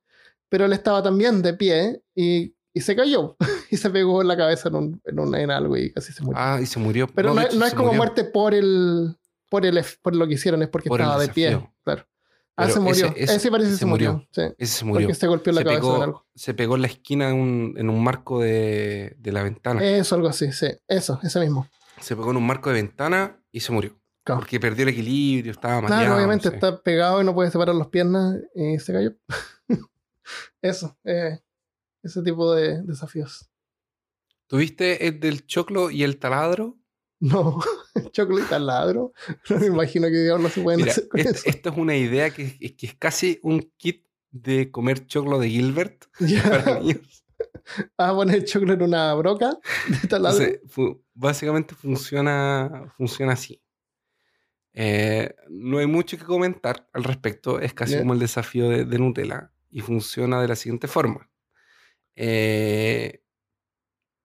pero él estaba también de pie y, y se cayó [LAUGHS] y se pegó en la cabeza en, un, en, un- en algo y casi se murió. Ah, y se murió. pero no, hecho, no es como murió. muerte por el, por el por lo que hicieron, es porque Por estaba de pie. Claro. Ah, se murió. ese- Ese, ese- parece que se murió. murió. Sí, Ese se murió. porque se golpeó la se, cabeza pegó, en algo. se pegó en la esquina en un, en un marco de, de la ventana. Eso, algo así, sí. Eso, ese mismo. Se pegó en un marco de ventana y se murió. Claro. Porque perdió el equilibrio, estaba Claro, mareado. obviamente no sé. está pegado y no puede separar las piernas y se cayó. [LAUGHS] Eso, eh, ese tipo de desafíos. ¿Tuviste el del choclo y el taladro? No, [LAUGHS] chocolate al ladro. No me imagino que diablos se pueden Mira, hacer con est- eso. esto es una idea que, es- que es casi un kit de comer choclo de Gilbert [LAUGHS] Ya. para niños. Vas a poner chocolate en una broca de taladro. Entonces, fu- básicamente funciona, funciona así. Eh, no hay mucho que comentar al respecto, es casi como el desafío de, de Nutella y funciona de la siguiente forma. Eh,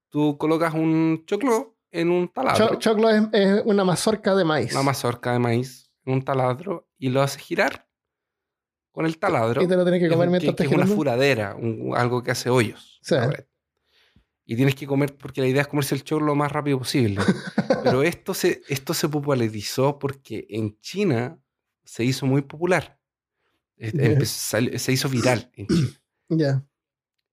tú colocas un choclo en un taladro, Cho- choclo es, es una mazorca de maíz. una mazorca de maíz, en un taladro y lo haces girar con el taladro. y te lo tienes que Es comer un- mientras que, estás que es una furadera, un- algo que hace hoyos. Sí. Y tienes que comer, porque la idea es comerse el choclo lo más rápido posible. [LAUGHS] Pero esto se, esto se popularizó porque en China se hizo muy popular. Es- sal- se hizo viral en China. Ya.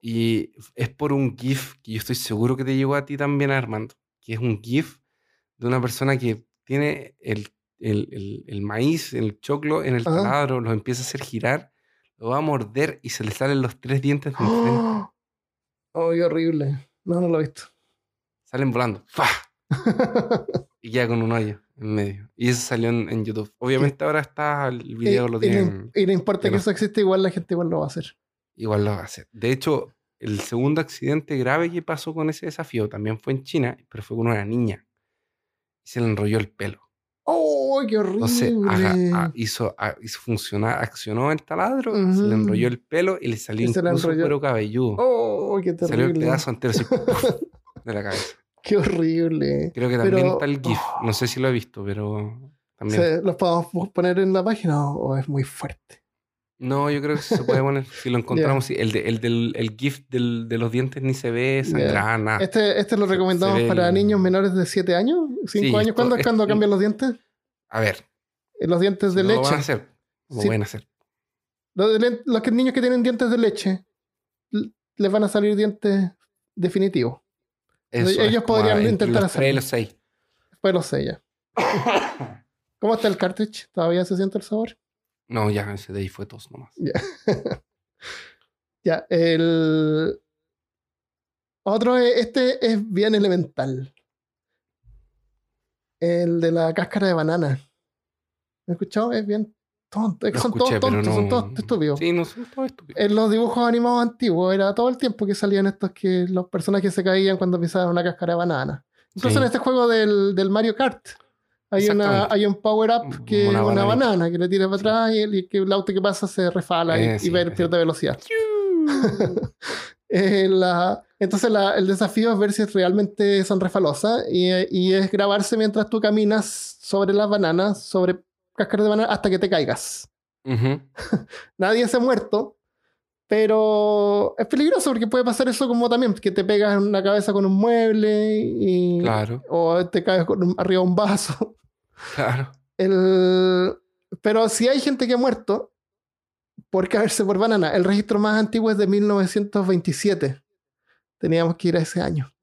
Y es por un GIF que yo estoy seguro que te llegó a ti también, Armando. Que es un GIF de una persona que tiene el, el- el- el maíz, el choclo en el Ajá. taladro, lo empieza a hacer girar, lo va a morder y se le salen los tres dientes de. ¡Oh! ¡Oh, qué horrible! No, no lo he visto. Salen volando. ¡Fah! [LAUGHS] Y queda con un hoyo en medio. Y eso salió en, en YouTube. Obviamente ahora está el video, y, lo tienen. y no importa que eso existe, igual la gente igual lo va a hacer. Igual lo va a hacer. De hecho, el segundo accidente grave que pasó con ese desafío también fue en China, pero fue con una niña. Y se le enrolló el pelo. ¡Oh, qué horrible! Entonces a- hizo, a- hizo funcionar, accionó el taladro, se le enrolló el pelo y le salió Y incluso cuero cabelludo. ¡Oh, qué salió el terrible! pedazo entero [LAUGHS] de la cabeza. ¡Qué horrible! Creo que también Pero- está el GIF. No sé si lo he visto, pero también. ¿Se- ¿Los podemos poner en la página o es muy fuerte? No, yo creo que se puede poner. Si lo [LAUGHS] encontramos, sí. el, de- el del el GIF del- de los dientes ni se ve sangrar, nada. Este, este lo recomendamos para el- niños menores de 7 años, 5 Sí, años. ¿Cuándo es cuando cambian los dientes? A ver, Eh, Los dientes de no lo van a leche. hacer. Lo Sí. pueden hacer. Los, de los que- niños que tienen dientes de leche, les van a salir dientes definitivos. Eso Ellos podrían entre intentar los hacerlo. los seis. Después los sé ya. [COUGHS] ¿Cómo está el cartridge? ¿Todavía se siente el sabor? No, ya, ese de ahí fue tos nomás. [LAUGHS] Ya, el. Otro, es- este es bien elemental. El de la cáscara de banana. ¿Me has escuchado? Es bien tonto. Lo son escuché, todos tontos, son todos estúpidos. Sí, no son todos estúpidos. En los dibujos animados antiguos era todo el tiempo que salían estos que los personajes se caían cuando pisaban una cáscara de banana. Incluso Sí. en este juego del, del Mario Kart hay, una, hay un power-up que es Una una, bananita. banana que le tira para Sí. atrás y el, y que el auto que pasa se refala y- Eh, y, sí, ese. pierde velocidad. [LAUGHS] Eh, la- entonces la- el desafío es ver si realmente son refalosas y, y es grabarse mientras tú caminas sobre las bananas, sobre cáscaras de banana hasta que te caigas. Ujú. [LAUGHS] Nadie se ha muerto, pero es peligroso porque puede pasar eso como también, que te pegas en la cabeza con un mueble y, Claro, o te caes con arriba de un vaso. claro. El, pero si hay gente que ha muerto por caerse por banana, el registro más antiguo es de 1927. Teníamos que ir a ese año. [LAUGHS]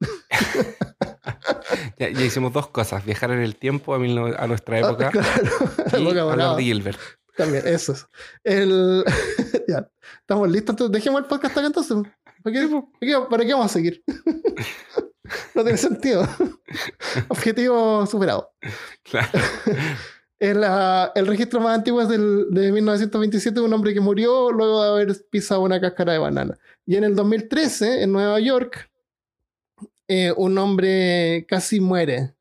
Ya, ya hicimos dos cosas: viajar en el tiempo a, mil nove- a nuestra Ah, época claro, [LAUGHS] la y época hablar de Gilbert. También, eso es. El... [LAUGHS] ya, estamos listos. Entonces, dejemos el podcast acá entonces. ¿Para qué, para vamos a seguir? [LAUGHS] no tiene sentido. [LAUGHS] Objetivo superado. Claro. El, ah, el registro más antiguo es del, de 1927, un hombre que murió luego de haber pisado una cáscara de banana. Y en el 2013, en Nueva York, eh, un hombre casi muere.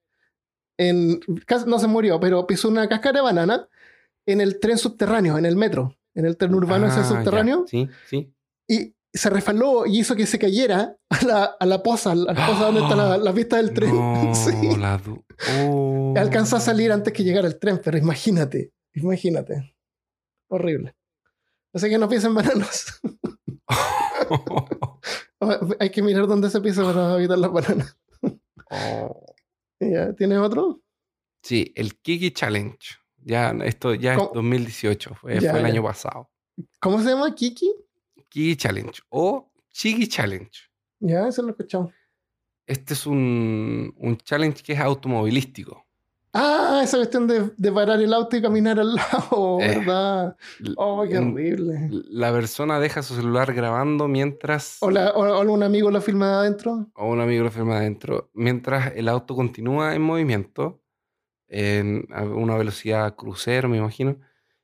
En, casi, no se murió, pero pisó una cáscara de banana en el tren subterráneo, en el metro. En el tren urbano ese Ah, ya. subterráneo. Sí, sí. Y se refaló y hizo que se cayera a la, a la poza, a la poza donde está la, [GASPS] la pista del tren. No, [LAUGHS] Sí. Oh. Alcanzó a salir antes que llegara el tren, pero imagínate, imagínate. Horrible. Así que no piensen bananas. [LAUGHS] Hay que mirar dónde se pisa para evitar las bananas. Oh. Ya, ¿Tienes otro? Sí, el Kiki Challenge. Ya, esto ya es ¿Cómo? 2018, fue, Ya, fue el ya. año pasado. ¿Cómo se llama? ¿Kiki? Kiki Challenge o Chigi Challenge. Ya, eso lo he escuchado. Este es un, un challenge que es automovilístico. Ah, esa cuestión de, de parar el auto y caminar al lado, [LAUGHS] Eh, ¿verdad? Oh, qué horrible. La persona deja su celular grabando mientras, O, la- o- o algún amigo lo filma de adentro. o un amigo lo firma adentro, mientras el auto continúa en movimiento, en a una velocidad crucero, me imagino,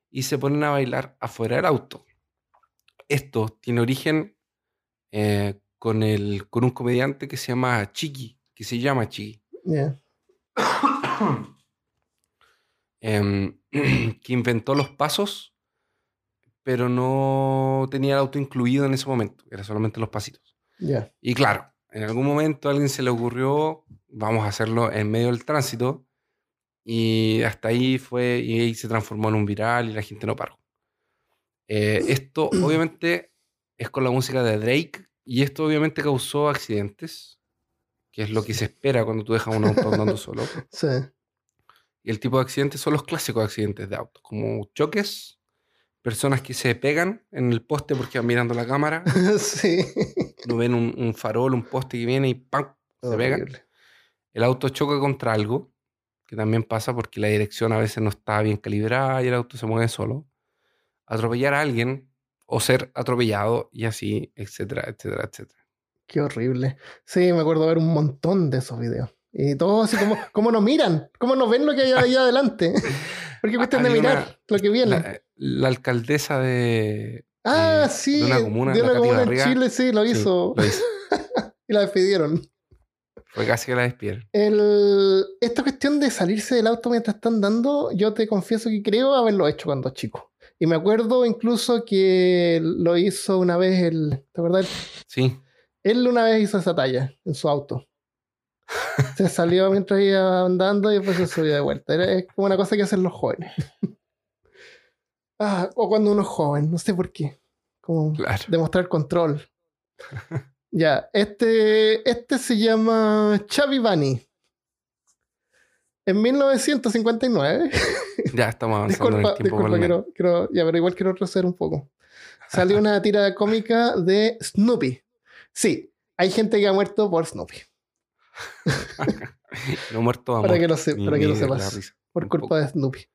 y se ponen a bailar afuera del auto. Esto tiene origen eh, con, el, con un comediante que se llama Chiqui, que se llama Chiqui. [COUGHS] Em, [CLEARS THROAT] que inventó los pasos, pero no tenía el auto incluido en ese momento, era solamente los pasitos. Y claro, en algún momento a alguien se le ocurrió, vamos a hacerlo en medio del tránsito, y hasta ahí fue, y ahí se transformó en un viral y la gente no paró. Eh, esto [CLEARS THROAT] obviamente es con la música de Drake, y esto obviamente causó accidentes, que es lo que se espera cuando tú dejas un auto andando solo. [LAUGHS] Sí. Y el tipo de accidentes son los clásicos accidentes de auto, como choques, personas que se pegan en el poste porque van mirando la cámara, [LAUGHS] sí. no ven un, un farol, un poste que viene y ¡pam! se pegan. Horrible. El auto choca contra algo, que también pasa porque la dirección a veces no está bien calibrada y el auto se mueve solo. Atropellar a alguien o ser atropellado y así, etcétera, etcétera, etcétera. Qué horrible. Sí, me acuerdo ver un montón de esos videos. Y todos así como, [LAUGHS] como nos miran, cómo nos ven lo que hay ahí adelante. [LAUGHS] Porque cuestión de mirar una- lo que viene. La, la alcaldesa de... ah, sí. de una comuna, de una comuna en. Chile, sí, lo Sí, hizo. lo hizo. [LAUGHS] Y la despidieron. Fue casi que la despidieron. El, esta cuestión de salirse del auto mientras están dando, yo te confieso que creo haberlo hecho cuando chico. Y me acuerdo incluso que lo hizo una vez el. ¿Te acuerdas? Sí, Él una vez hizo esa talla en su auto. Se salió mientras iba andando y después se subió de vuelta. Era, es como una cosa que hacen los jóvenes. [LAUGHS] Ah, o cuando uno es joven, no sé por qué. Como claro. demostrar control. Ya, este, este se llama Chavi Bunny. En 1959, Ya estamos avanzando en disculpa, el tiempo. disculpa, quiero, quiero- ya, pero igual quiero retroceder un poco. Salió una tira cómica de Snoopy. Sí, hay gente que ha muerto por Snoopy. [LAUGHS] No muerto de Para amor, que lo, se- para que lo sepas. Por culpa de Snoopy.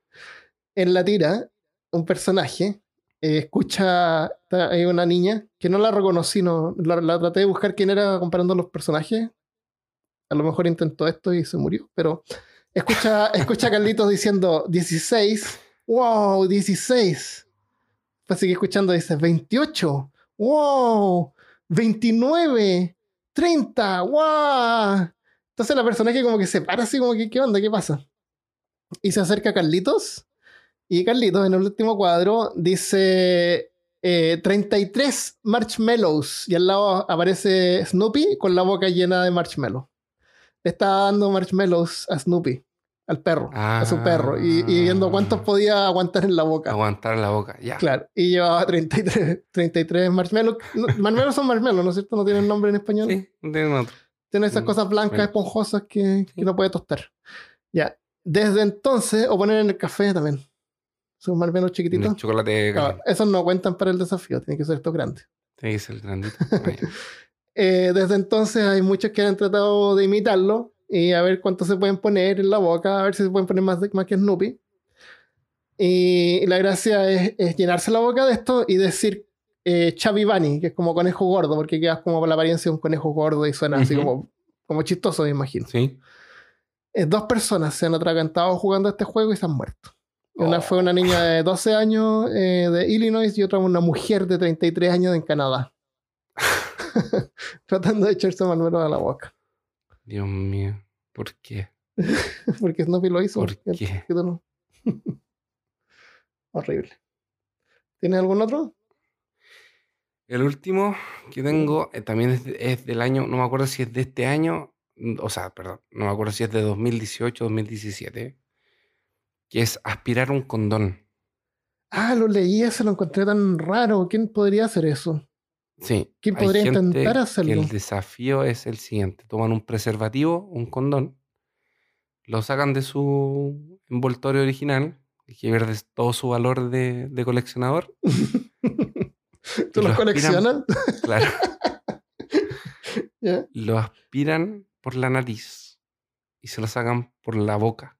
En la tira, un personaje eh, escucha. Hay una niña que no la reconocí, no, la, la traté de buscar quién era comparando los personajes. A lo mejor intentó esto y se murió, pero escucha, [LAUGHS] escucha a Carlitos diciendo 16. ¡Wow! 16. Pues sigue escuchando, dice 28. ¡Wow! 29. 30. ¡Wow! Entonces la personaje como que se para así como que, ¿qué onda? ¿Qué pasa? Y se acerca a Carlitos. Y Carlitos en el último cuadro dice eh, 33 marshmallows. Y al lado aparece Snoopy con la boca llena de marshmallows. Le está dando marshmallows a Snoopy, al perro, a su perro. Y, y viendo cuántos Ah. podía aguantar en la boca. Aguantar la boca, ya. Claro, y llevaba 33, 33 marshmallows. No, marshmallows son marshmallows, ¿no es cierto? No tienen nombre en español. Sí, no tienen otro. Tiene esas Mm, cosas blancas, esponjosas que, que no puede tostar. Ya. Desde entonces, o poner en el café también. Son más o menos chiquititos. Chocolate Ah, caliente. esos no cuentan para el desafío, tienen que ser estos grandes. Tiene que ser grandito. [LAUGHS] Eh, desde entonces hay muchos que han tratado de imitarlo y a ver cuánto se pueden poner en la boca, a ver si se pueden poner más, de- más que Snoopy. Y la gracia es, es llenarse la boca de esto y decir eh, Bunny, que es como conejo gordo, porque quedas como por la apariencia de un conejo gordo y suena así Ujú. como, como chistoso, me imagino. Sí. Eh, dos personas se han atragantado jugando este juego y se han muerto. Una Oh. fue una niña de 12 años eh, de Illinois y otra una mujer de 33 años en Canadá. [LAUGHS] Tratando de echarse manuelo a la boca. Dios mío. ¿Por qué? [LAUGHS] Porque Snoopy lo hizo. ¿Por ¿por qué? no? [LAUGHS] Horrible. ¿Tienes algún otro? El último que tengo eh, también es del año, no me acuerdo si es de este año, mm, o sea, perdón, no me acuerdo si es de 2018 o 2017, que es aspirar un condón. Ah, lo leí, ese lo encontré tan raro. ¿Quién podría hacer eso? Sí. ¿Quién podría intentar hacerlo? el desafío es el siguiente: toman un preservativo, un condón, lo sacan de su envoltorio original, que pierde todo su valor de, de coleccionador. [LAUGHS] ¿Tú los aspiran- coleccionas? Claro. [LAUGHS] ¿Ya? lo aspiran por la nariz y se lo sacan por la boca.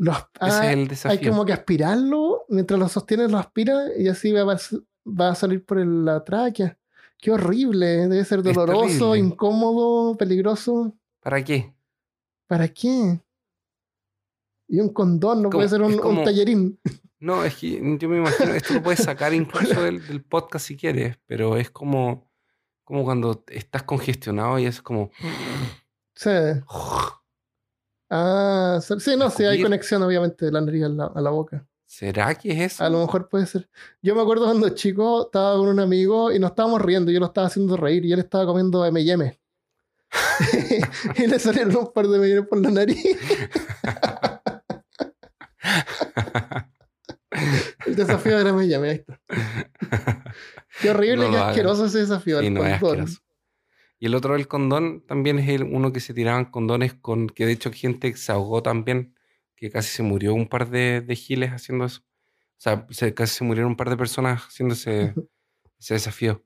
Ese ah, es el hay desafío. como que aspirarlo, mientras lo sostienes lo aspira y así va a, pas- va a salir por el- la tráquea. Qué horrible, debe ser doloroso, incómodo, peligroso. ¿Para qué? ¿Para qué? Y un condón, no Como- puede ser un como- tallerín. No, es que yo me imagino, esto lo puedes sacar [LAUGHS] incluso del, del podcast si quieres, pero es como, como cuando estás congestionado y es como... Sí. [LAUGHS] Ah, sí, no, sí, hay conexión obviamente de la nariz a la, a la boca. ¿Será que es eso? A lo mejor puede ser. Yo me acuerdo cuando chico estaba con un amigo y nos estábamos riendo, yo lo estaba haciendo reír y él estaba comiendo M&M. [LAUGHS] y le salieron un par de M&M por la nariz. [LAUGHS] El desafío era M&M, ahí está. [LAUGHS] Qué horrible, No qué lo hagan. asqueroso ese desafío. El no es asqueroso. Y el otro del condón también es el, uno que se tiraban condones con, que de hecho gente se ahogó también, que casi se murió un par de, de giles haciendo eso. O sea, se- casi se murieron un par de personas haciendo ese, ese desafío.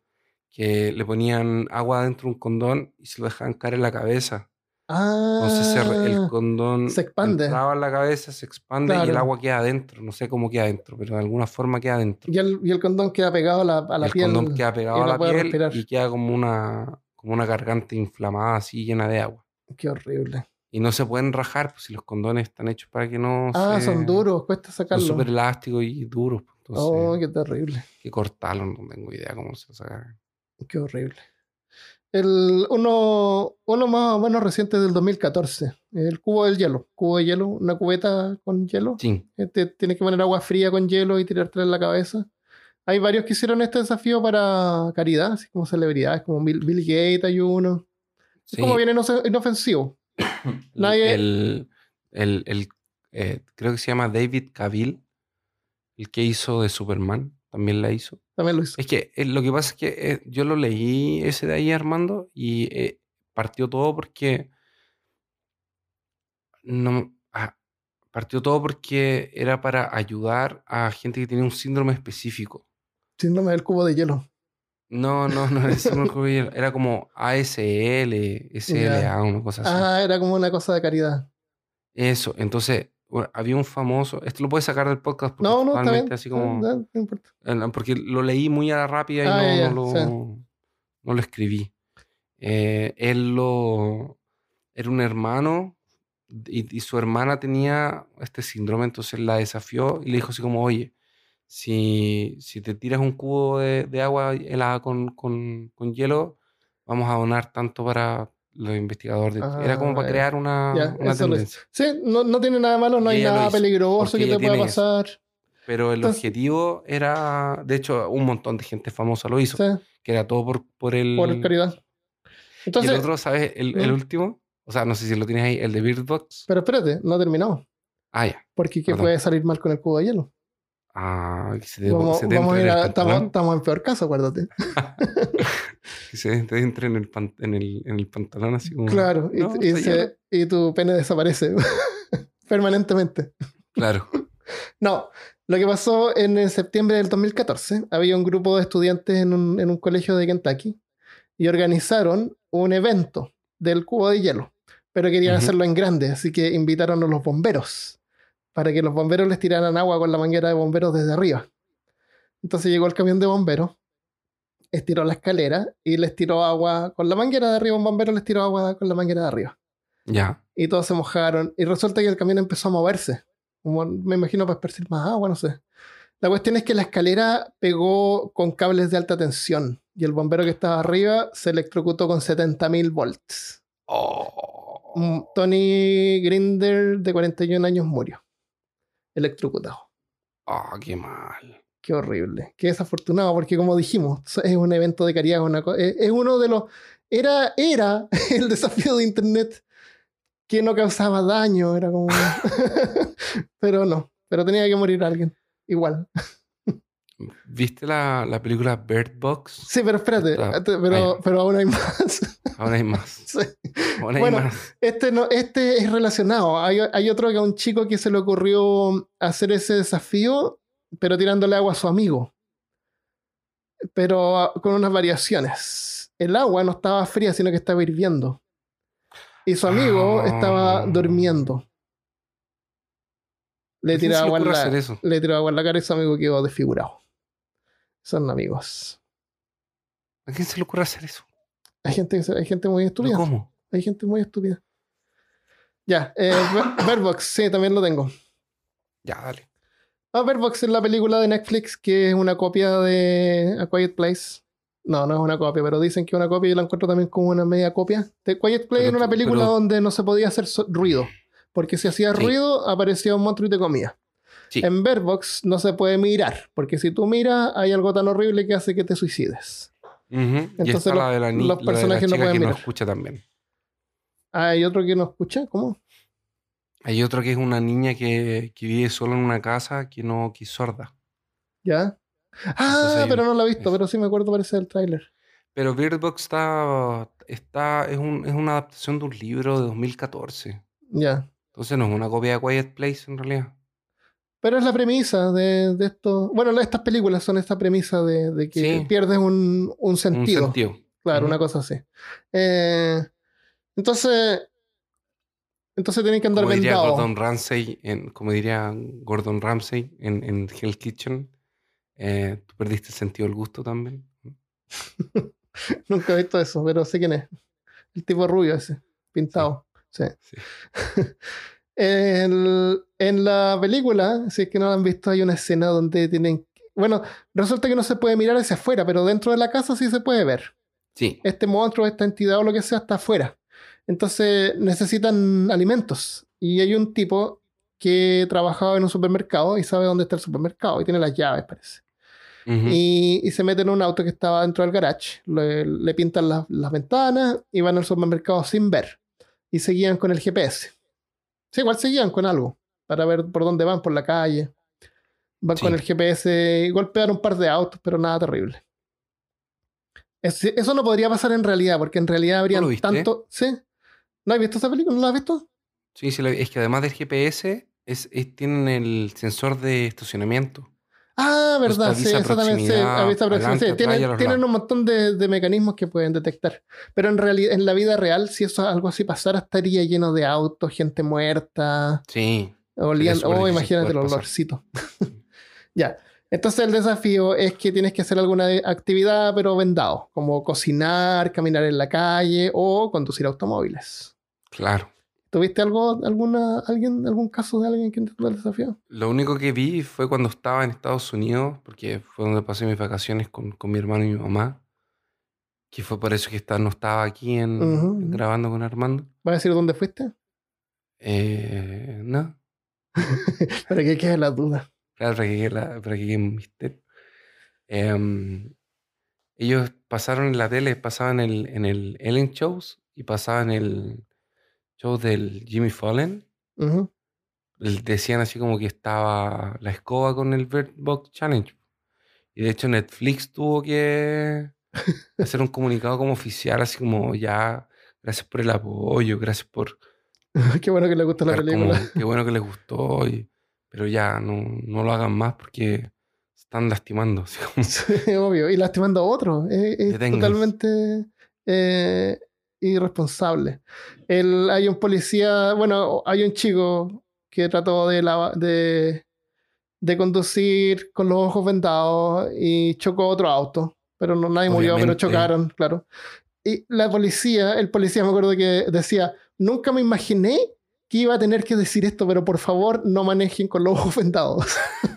Que le ponían agua dentro de un condón y se lo dejaban caer en la cabeza. Ah, Entonces el condón se expande. entraba en la cabeza, se expande y el Claro. agua queda adentro. No sé cómo queda adentro, pero de alguna forma queda adentro. y, el, y el condón queda pegado a la, a la el piel. condón queda pegado a la piel respirar. y queda como una, como una garganta inflamada así llena de agua. Qué horrible. Y no se pueden rajar, pues si los condones están hechos para que no Ah, se- son duros, cuesta Son sacarlos. súper elásticos y duros. pues, Entonces, Oh, qué terrible. que cortarlos, no tengo idea cómo se saca. Qué horrible. El, uno, uno más o menos reciente del 2014. El cubo del hielo. Cubo de hielo, una cubeta con hielo. Sí, Este, tienes que poner agua fría con hielo y tirártela en la cabeza. Hay varios que hicieron este desafío para caridad, así como celebridades, como Bill, Bill Gates hay uno. Es sí. como bien inofensivo. [COUGHS] nadie- El, el, el, eh, creo que se llama David Cavill, el que hizo de Superman, también la hizo. También lo hizo. Es que eh, lo que pasa es que eh, yo lo leí ese de ahí, Armando, y partió todo porque. No, ah, partió todo porque era para ayudar a gente que tenía un síndrome específico. Síndrome del cubo de hielo. No, no, no era el síndrome del cuello de hielo, era como ASL, SLA, una cosa así. Ah, era como una cosa de caridad. Eso, entonces bueno, había un famoso. Esto lo puedes sacar del podcast porque No, no, totalmente bien. así como. No, no importa. Porque lo leí muy a la rápida y Ah, no, lo, sí. no lo escribí. Eh, él lo era un hermano y, y su hermana tenía este síndrome, entonces la desafió y le dijo así como, oye, si, si te tiras un cubo de, de agua helada con, con, con hielo, vamos a donar tanto para los investigadores. de- Era como Ah, para ya. crear una, tendencia. Sí, no, no tiene nada malo, no Y hay nada peligroso que te pueda eso. pasar. Pero el Entonces- objetivo era, de hecho, un montón de gente famosa lo hizo, Sí, que era todo por, por el... por caridad. y Entonces, el otro, ¿sabes? El, el ¿Mm? último, o sea, no sé si lo tienes ahí, el de Bird Box. pero espérate, no ha terminado. Ah, ya. Porque ¿qué Perdón. puede salir mal con el cubo de hielo? Ah, que se te, Vamos, se te vamos a entre ir en el a, estamos, en peor caso, acuérdate. [LAUGHS] Que se te entre en el, pan- en el, en el pantalón así como... Claro, y, No, y está hielo. se- y tu pene desaparece [LAUGHS] permanentemente. Claro. No, lo que pasó en septiembre del 2014, había un grupo de estudiantes en un, en un colegio de Kentucky y organizaron un evento del cubo de hielo, pero querían hacerlo en grande, así que invitaron a los bomberos para que los bomberos les tiraran agua con la manguera de bomberos desde arriba. Entonces llegó el camión de bomberos, estiró la escalera y les tiró agua con la manguera de arriba. Un bombero les tiró agua con la manguera de arriba. Ya. Y todos se mojaron. Y resulta que el camión empezó a moverse. Como, me imagino para esparcir más agua, no sé. La cuestión es que la escalera pegó con cables de alta tensión. Y el bombero que estaba arriba se electrocutó con 70.000 volts. Oh. Mm, Tony Grinder, de 41 años, murió. Electrocutado. Oh, qué mal. Qué horrible. Qué desafortunado, porque como dijimos, es un evento de caridad. una es, es uno de los. Era, era [LAUGHS] el desafío de Internet que no causaba daño. Era como. [LAUGHS] pero no. Pero tenía que morir alguien. Igual. ¿Viste la, la película Bird Box? Sí, pero espérate. Está- este- pero, pero aún hay más. [LAUGHS] Ahora hay más. Sí. Ahora hay Bueno, más. Este, no, este es relacionado. Hay, hay otro que a un chico que se le ocurrió hacer ese desafío, pero tirándole agua a su amigo. Pero ah, con unas variaciones. El agua no estaba fría, sino que estaba hirviendo. Y su amigo Ah. estaba durmiendo. Le ¿A quién tiró, agua en la, le tiró agua en la cara y su amigo quedó desfigurado. Son amigos. ¿A quién se le ocurre hacer eso? Hay gente, hay gente muy ¿Pero estúpida. ¿Cómo? Hay gente muy estúpida. Ya, eh, [LAUGHS] Ver- Bird Box, sí, también lo tengo. Ya, dale. Ah, Bird Box es la película de Netflix que es una copia de A Quiet Place. No, no es una copia, pero dicen que es una copia y la encuentro también como una media copia. The Quiet Place era una película pero- donde no se podía hacer so- ruido. Porque si hacía Sí. ruido, aparecía un monstruo y te comía. Sí. En Bird Box no se puede mirar, porque si tú miras, hay algo tan horrible que hace que te suicides. Ujú. Y Entonces está la los- de la, ni- los la de la personajes no pueden que no mirar. escucha también. Ah, hay otro que no escucha, ¿cómo? Hay otro que es una niña que, que vive sola en una casa que no que es sorda. ¿Ya? Ah, pero un- no lo he visto, pero sí me acuerdo parece del tráiler. Pero Bird Box está, está es, un- es una adaptación de un libro de 2014. Ya. Entonces no es una copia de Quiet Place en realidad. Pero es la premisa de, de esto. Bueno, estas películas son esta premisa de, de que Sí. pierdes un, un Un sentido. sentido. Claro, una cosa así. Eh, entonces. Entonces tienen que andar Como diría. Gordon Ramsay, en, como diría Gordon Ramsay en, en Hell Kitchen, eh, tú perdiste el sentido del gusto también. [LAUGHS] Nunca he visto eso, pero sé quién es. El tipo rubio ese, pintado. Sí. Sí. [LAUGHS] El- en la película, si es que no la han visto, hay una escena donde tienen. Bueno, resulta que no se puede mirar hacia afuera, pero dentro de la casa sí se puede ver. Sí, este monstruo, esta entidad o lo que sea está afuera. Entonces necesitan alimentos. Y hay un tipo que trabajaba en un supermercado y sabe dónde está el supermercado y tiene las llaves, parece. Y, y se mete en un auto que estaba dentro del garage, le, le pintan las ventanas y van al supermercado sin ver. Y seguían con el GPS. Sí, igual seguían con algo para ver por dónde van, por la calle. Van Sí. con el GPS y golpean un par de autos, pero nada terrible. Es- eso no podría pasar en realidad, porque en realidad habrían lo viste? tanto. ¿Sí? ¿No has visto esa película? ¿No la has visto? Sí, sí, es que además del GPS es, es- tienen el sensor de estacionamiento. Ah, Pues verdad, te sí, eso también sí, avisa proximidad, tienen, tienen un montón de, de mecanismos que pueden detectar. Pero en realidad, en la vida real, si eso algo así pasara, estaría lleno de autos, gente muerta, Sí, olían, oh, imagínate el olorcito. [LAUGHS] [LAUGHS] ya. Entonces el desafío es que tienes que hacer alguna actividad, pero vendado, como cocinar, caminar en la calle o conducir automóviles. claro. ¿Tuviste algo, alguna, alguien, algún caso de alguien que intentó el desafío? Lo único que vi fue cuando estaba en Estados Unidos, porque fue donde pasé mis vacaciones con, con mi hermano y mi mamá, que fue por eso que está- no estaba aquí en, grabando con Armando. ¿Vas a decir dónde fuiste? Eh, no, [LAUGHS] Para que quede la duda. Claro, para que quede, la- para que quede un misterio. Em, ellos pasaron en la tele, pasaban en el, en el Ellen Shows y pasaban el show del Jimmy Fallon. Ujú. l- Decían así como que estaba la escoba con el Bird Box Challenge. Y de hecho Netflix tuvo que [LAUGHS] hacer un comunicado como oficial, así como ya, gracias por el apoyo, gracias por... [LAUGHS] Qué bueno que le gusta la dar como- película. qué bueno que les [LAUGHS] gustó, y- pero ya, no, no lo hagan más porque están lastimando. así como- Sí, obvio. Y lastimando a otros. Es, es Detengan. totalmente eh, irresponsable. El, hay un policía, bueno, hay un chico que trató de, de, de conducir con los ojos vendados y chocó otro auto. Pero no, nadie murió, pero Obviamente. chocaron, claro. Y la policía, el policía me acuerdo que decía, nunca me imaginé que iba a tener que decir esto, pero por favor no manejen con los [LAUGHS] ojos vendados.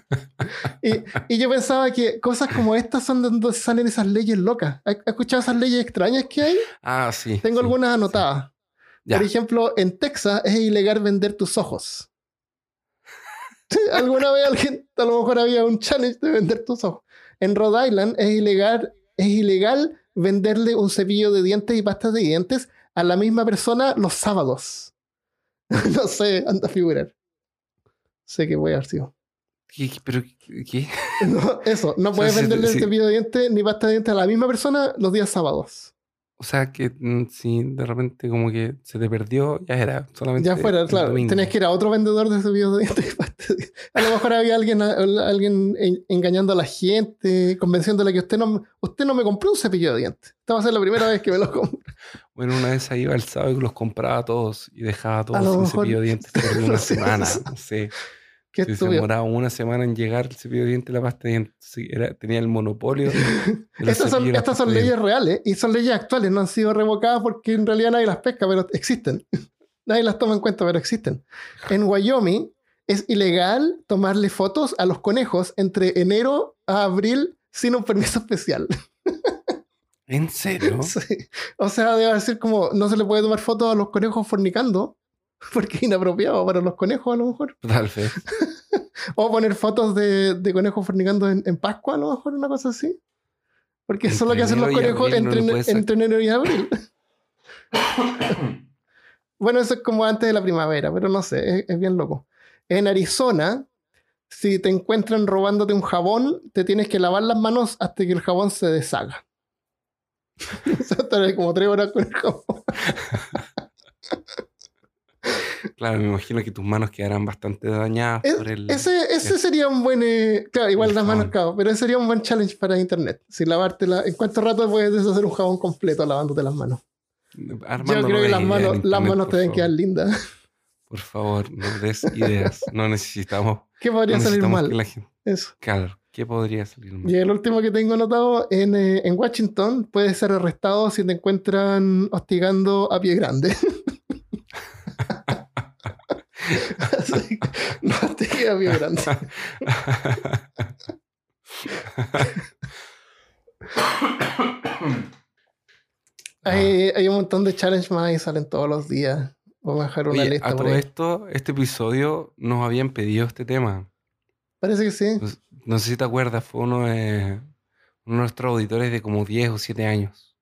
[LAUGHS] y, y yo pensaba que cosas como estas son de donde salen esas leyes locas. ¿Has escuchado esas leyes extrañas que hay? Ah, sí. Tengo sí, algunas anotadas. Por ejemplo, en Texas es ilegal vender tus ojos. [LAUGHS] Alguna vez alguien, a lo mejor había un challenge de vender tus ojos. En Rhode Island es ilegal, es ilegal venderle un cepillo de dientes y pastas de dientes a la misma persona los sábados. [LAUGHS] no sé, anda a figurar. Sé que voy a haber sido. ¿Qué, pero, ¿qué? [LAUGHS] No, eso, no O sea, puedes venderle si- cepillo de dientes ni pasta de dientes a la misma persona los días sábados. O sea, que mm, si de repente como que se te perdió, ya era. Solamente Ya fuera, claro. domingo. Tenés que ir a otro vendedor de cepillos de dientes. y [LAUGHS] pasta de dientes. A lo mejor había alguien, alguien en- engañando a la gente, convenciéndole que usted no, usted no me compró un cepillo de dientes. Esta va a ser la primera vez que me lo compro. Bueno, una vez ahí iba el sábado y los compraba todos y dejaba todos lo sin mejor- cepillo de dientes por [LAUGHS] una semana. No sé. Qué se demoraba una semana en llegar el cepillo de dientes la pasta de dientes. Era, tenía el monopolio. [LAUGHS] Estas son, estas son leyes reales y son leyes actuales, no han sido revocadas porque en realidad nadie las pesca, pero existen. [LAUGHS] Nadie las toma en cuenta, pero existen. En Wyoming es ilegal tomarle fotos a los conejos entre enero a abril sin un permiso especial. ¿En serio? [LAUGHS] Sí. O sea, debe decir como no se le puede tomar fotos a los conejos fornicando, [LAUGHS] porque es inapropiado para los conejos a lo mejor. Tal vez. [LAUGHS] O poner fotos de, de conejos fornicando en, en Pascua, a lo mejor, una cosa así. Porque eso es lo que hacen los conejos no entre, enero y abril. [COUGHS] [COUGHS] bueno, eso es como antes de la primavera, pero no sé, es, es bien loco. En Arizona, si te encuentran robándote un jabón, te tienes que lavar las manos hasta que el jabón se deshaga. O sea, estar como tres horas con el jabón. Claro, me imagino que tus manos quedarán bastante dañadas Es- por el. Ese, ese sería un buen. eh, claro, igual las manos, claro, pero ese sería un buen challenge para internet. Si lavártela. ¿En cuánto rato puedes deshacer un jabón completo lavándote las manos? Armando, Yo no creo que las manos, en las internet, manos te deben quedar lindas. [LAUGHS] Por favor, no des ideas. No necesitamos. ¿Qué No podría salir necesitamos mal? que la gente. Eso. Claro, ¿qué podría salir mal? Y el último que tengo anotado en, eh, en Washington puedes ser arrestado si te encuentran hostigando a pie grande. [LAUGHS] Así que, no hostigue a pie grande. Hay, hay un montón de challenge más y salen todos los días. Vamos a dejar una Oye, lista a por todo ahí. esto, este episodio nos habían pedido este tema. Parece que sí. Pues, No sé si te acuerdas, fue uno de, uno de nuestros auditores de como 10 o 7 años.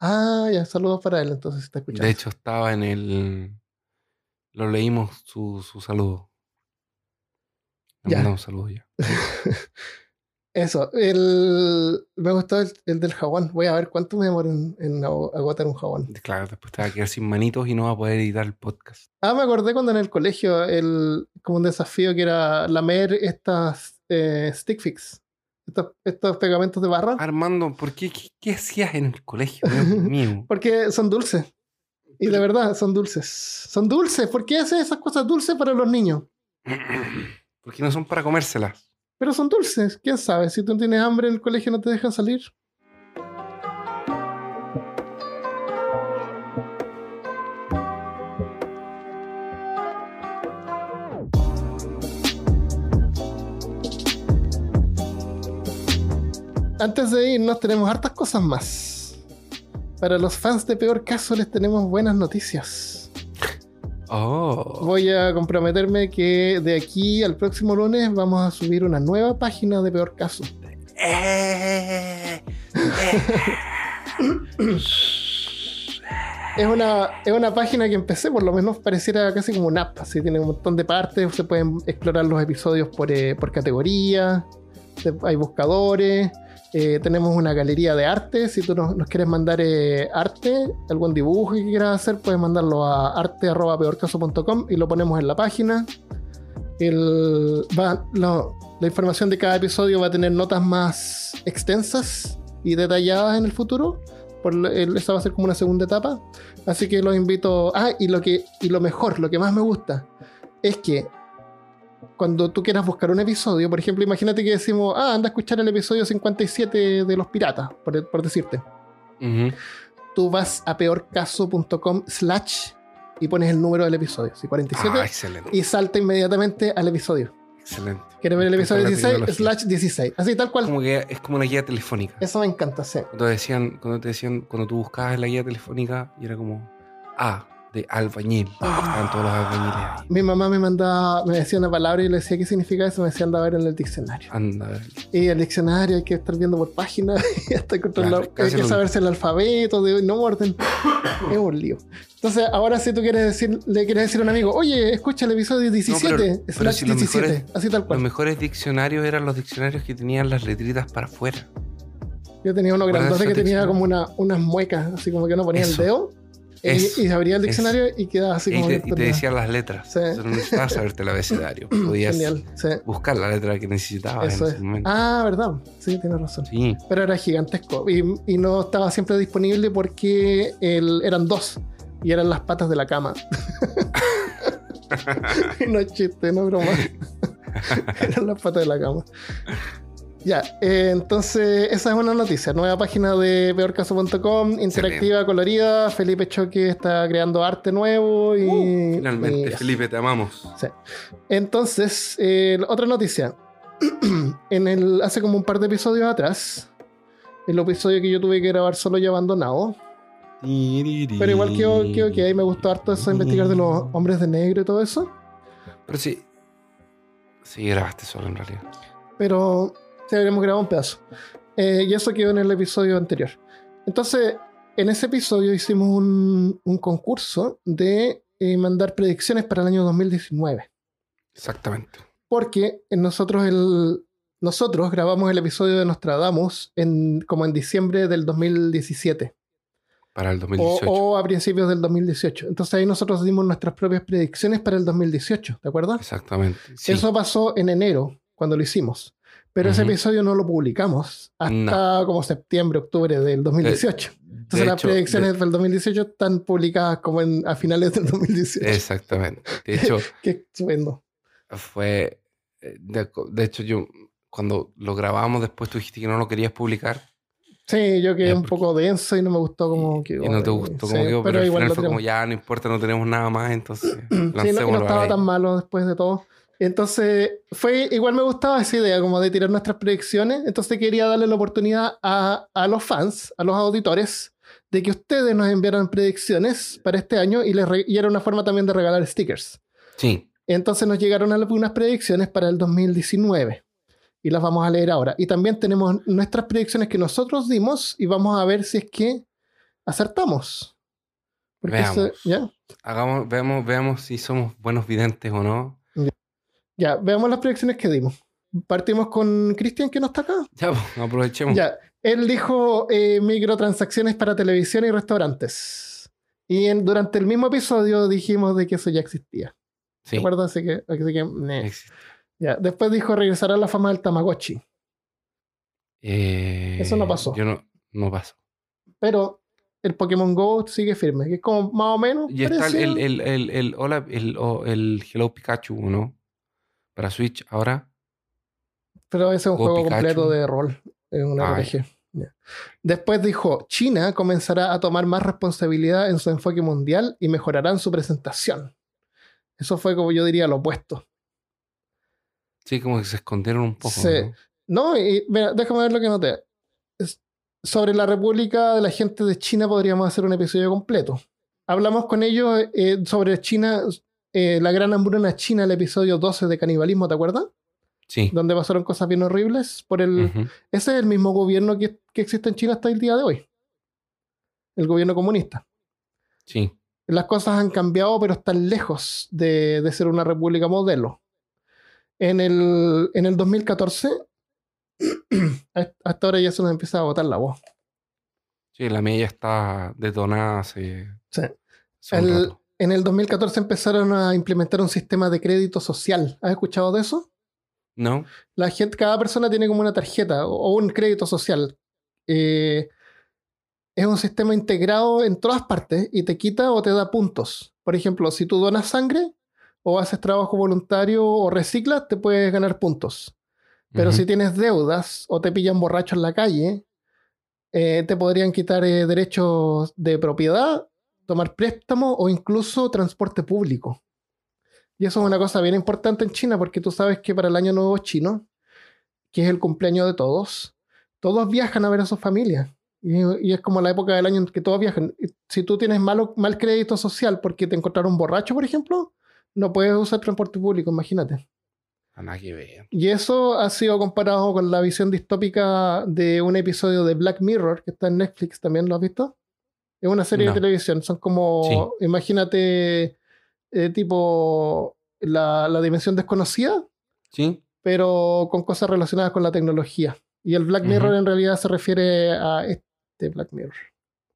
Ah, ya, saludos para él, entonces está escuchando. De hecho, estaba en el. Lo leímos su, su saludo. Le Ya. mandamos un saludo ya. [LAUGHS] Eso, el, me gustó el, el del jabón. Voy a ver cuánto me demoro en, en agotar un jabón. Claro, después te va a quedar sin manitos y no va a poder editar el podcast. Ah, me acordé cuando en el colegio, el, como un desafío que era lamer estas eh, stick fix, estos, estos pegamentos de barra, Armando, ¿por qué? ¿Qué, qué hacías en el colegio? [LAUGHS] Mío. porque son dulces. Y de verdad, son dulces. Son dulces. ¿Por qué haces esas cosas dulces para los niños? [CLEARS THROAT] Porque no son para comérselas. Pero son dulces. ¿Quién sabe? Si tú tienes hambre en el colegio no te dejan salir. Antes de irnos tenemos hartas cosas más. Para los fans de Peor Caso les tenemos buenas noticias. Oh. Voy a comprometerme que de aquí al próximo lunes vamos a subir una nueva página de Peor Caso. Eh, Es una, es una página que empecé, por lo menos pareciera casi como una app. Así tiene un montón de partes, se pueden explorar los episodios por, eh, por categoría, hay buscadores, eh, tenemos una galería de arte. Si tú nos, quieres mandar eh, arte, algún dibujo que quieras hacer, puedes mandarlo a arte.peorcaso.com y lo ponemos en la página. La información de cada episodio va a tener notas más extensas y detalladas en el futuro. Por va a ser como una segunda etapa. Así que los invito. Ah, y lo que y lo mejor, lo que más me gusta, es que cuando tú quieras buscar un episodio, por ejemplo, imagínate que decimos, ah, anda a escuchar el episodio 57 de Los Piratas, por, por decirte. Ujú. Tú vas a peorcaso.com slash y pones el número del episodio, sí, 47, Ah, excelente. y salta inmediatamente al episodio. Excelente. ¿Quieres ver el episodio encanta la 16? tecnología. Slash 16. Así tal cual. Como que es como una guía telefónica. Eso me encanta, sí. Cuando decían, cuando te decían, cuando tú buscabas la guía telefónica y era como A de albañil. Estaban todos los albañiles ahí. Mi mamá me mandaba, me decía una palabra y le decía qué significa eso, me decía anda a ver en el diccionario. Anda, a ver. Y el diccionario hay que estar viendo por página [LAUGHS] y hasta encontrarlo. Claro, hay que lo- saberse el alfabeto, de no orden. [COUGHS] es un lío. Entonces, ahora si tú quieres decir, le quieres decir a un amigo, oye, escucha el episodio 17, pero- pero slash si los 17, mejores- así tal Los cual. mejores diccionarios eran los diccionarios que tenían las letritas para afuera. Yo tenía uno ¿Recuerdas grandote que tenía como una, unas muecas, así como que uno ponía Eso. el dedo Eso. y se abría el Eso. diccionario y quedaba así Y como te, y te tenía- decían las letras. Sí. No necesitabas saberte el abecedario. [CLEARS THROAT] Podías Genial, sí. buscar la letra que necesitabas Eso en es. ese momento. Ah, verdad. Sí, tienes razón. Sí. Pero era gigantesco y, y no estaba siempre disponible porque el- eran dos y eran las patas de la cama. Y [LAUGHS] [LAUGHS] no es chiste, no es broma. [LAUGHS] eran las patas de la cama. Ya, eh, entonces esa es una noticia. Nueva página de peorcaso.com, interactiva, colorida. Felipe Choque está creando arte nuevo y. Uh, Finalmente, y- Felipe, te amamos. Sí. Entonces, eh, otra noticia. [CLEARS THROAT] en el, hace como un par de episodios atrás, el episodio que yo tuve que grabar solo y abandonado. Pero igual quedó que ahí me gustó harto eso de investigar de los hombres de negro y todo eso. Pero sí. Sí, grabaste solo en realidad. Pero sí habríamos grabado un pedazo. Eh, y eso quedó en el episodio anterior. Entonces, en ese episodio hicimos un, un concurso de eh, mandar predicciones para el año 2019. Exactamente. porque nosotros el nosotros grabamos el episodio de Nostradamus en como en diciembre del 2017 Para el o, 2018. o a principios del 2018. Entonces ahí nosotros dimos nuestras propias predicciones para el 2018, ¿te acuerdas? Exactamente. Sí. Eso pasó en enero cuando lo hicimos. Pero ese Ujú. episodio no lo publicamos hasta como septiembre, octubre del 2018. Entonces De las hecho, predicciones de- del 2018 están publicadas como en, a finales del 2018. exactamente. De hecho, [LAUGHS] Qué estupendo. fue. eh, De, de hecho, yo. Cuando lo grabamos, después tú dijiste que no lo querías publicar. Sí, yo quedé Ya, un poco denso y no me gustó como y, quedó. y no te eh, gustó sí, como quedó, pero, al igual final fue como ya, no importa, no tenemos nada más, entonces [CLEARS THROAT] Sí, no, no estaba ahí. tan malo después de todo. Entonces, fue igual me gustaba esa idea, como de tirar nuestras predicciones. Entonces, quería darle la oportunidad a, a los fans, a los auditores, de que ustedes nos enviaran predicciones para este año y, les re- y era una forma también de regalar stickers. Sí, Entonces, nos llegaron algunas predicciones para el 2019 y las vamos a leer ahora. Y también tenemos nuestras predicciones que nosotros dimos y vamos a ver si es que acertamos. Porque Veamos. eso- ¿ya? hagamos, veamos, veamos si somos buenos videntes o no. Ya, veamos las predicciones que dimos. Partimos con Cristian, que no está acá. Ya, pues, aprovechemos. Ya, él dijo eh, microtransacciones para televisión y restaurantes. Y en- durante el mismo episodio dijimos de que eso ya existía. sí, ¿De acuerdo? Así que, así que, ya. Después dijo regresará la fama del Tamagotchi. Eh, Eso no pasó. Yo no, no pasó. Pero el Pokémon Go sigue firme, que es como más o menos. Y está el, el, el, el, hola, el, el Hello Pikachu, ¿no? Para Switch ahora. Pero ese es un Go juego Pikachu. completo de rol. Es un Ah, RPG. Después dijo, China comenzará a tomar más responsabilidad en su enfoque mundial y mejorarán su presentación. Eso fue como yo diría lo opuesto. Sí, como que se escondieron un poco. Sí. ¿no? No, y mira, déjame ver lo que noté. Es- sobre la República de la gente de China podríamos hacer un episodio completo. Hablamos con ellos eh, sobre China, eh, la gran hambruna china, el episodio 12 de canibalismo, ¿te acuerdas? Sí. Donde pasaron cosas bien horribles por el. Ese es el mismo gobierno que, que existe en China hasta el día de hoy. El gobierno comunista. Sí. Las cosas han cambiado, pero están lejos de, de ser una república modelo. En el, en el 2014, hasta ahora ya se nos empieza a botar la voz. Sí, la ya está detonada hace, Sí. hace El-. En el 2014 empezaron a implementar un sistema de crédito social. ¿Has escuchado de eso? ¿No? La gente, cada persona tiene como una tarjeta o, un crédito social. Eh, es un sistema integrado en todas partes y te quita o te da puntos. Por ejemplo, si tú donas sangre, o haces trabajo voluntario o reciclas, te puedes ganar puntos. Pero si tienes deudas o te pillan borracho en la calle, eh, te podrían quitar eh, derechos de propiedad, tomar préstamo o incluso transporte público. Y eso es una cosa bien importante en China porque tú sabes que para el año nuevo chino, que es el cumpleaños de todos, todos viajan a ver a sus familias. Y, y es como la época del año en que todos viajan. Si tú tienes malo, mal crédito social porque te encontraron borracho, por ejemplo, no puedes usar transporte público, imagínate. Ah, Nada que ver. Y eso ha sido comparado con la visión distópica de un episodio de Black Mirror que está en Netflix, ¿también lo has visto? Es una serie No. de televisión, son como, imagínate, eh, tipo la, la dimensión desconocida, ¿Sí? pero con cosas relacionadas con la tecnología. Y el Black Mirror en realidad se refiere a este Black Mirror,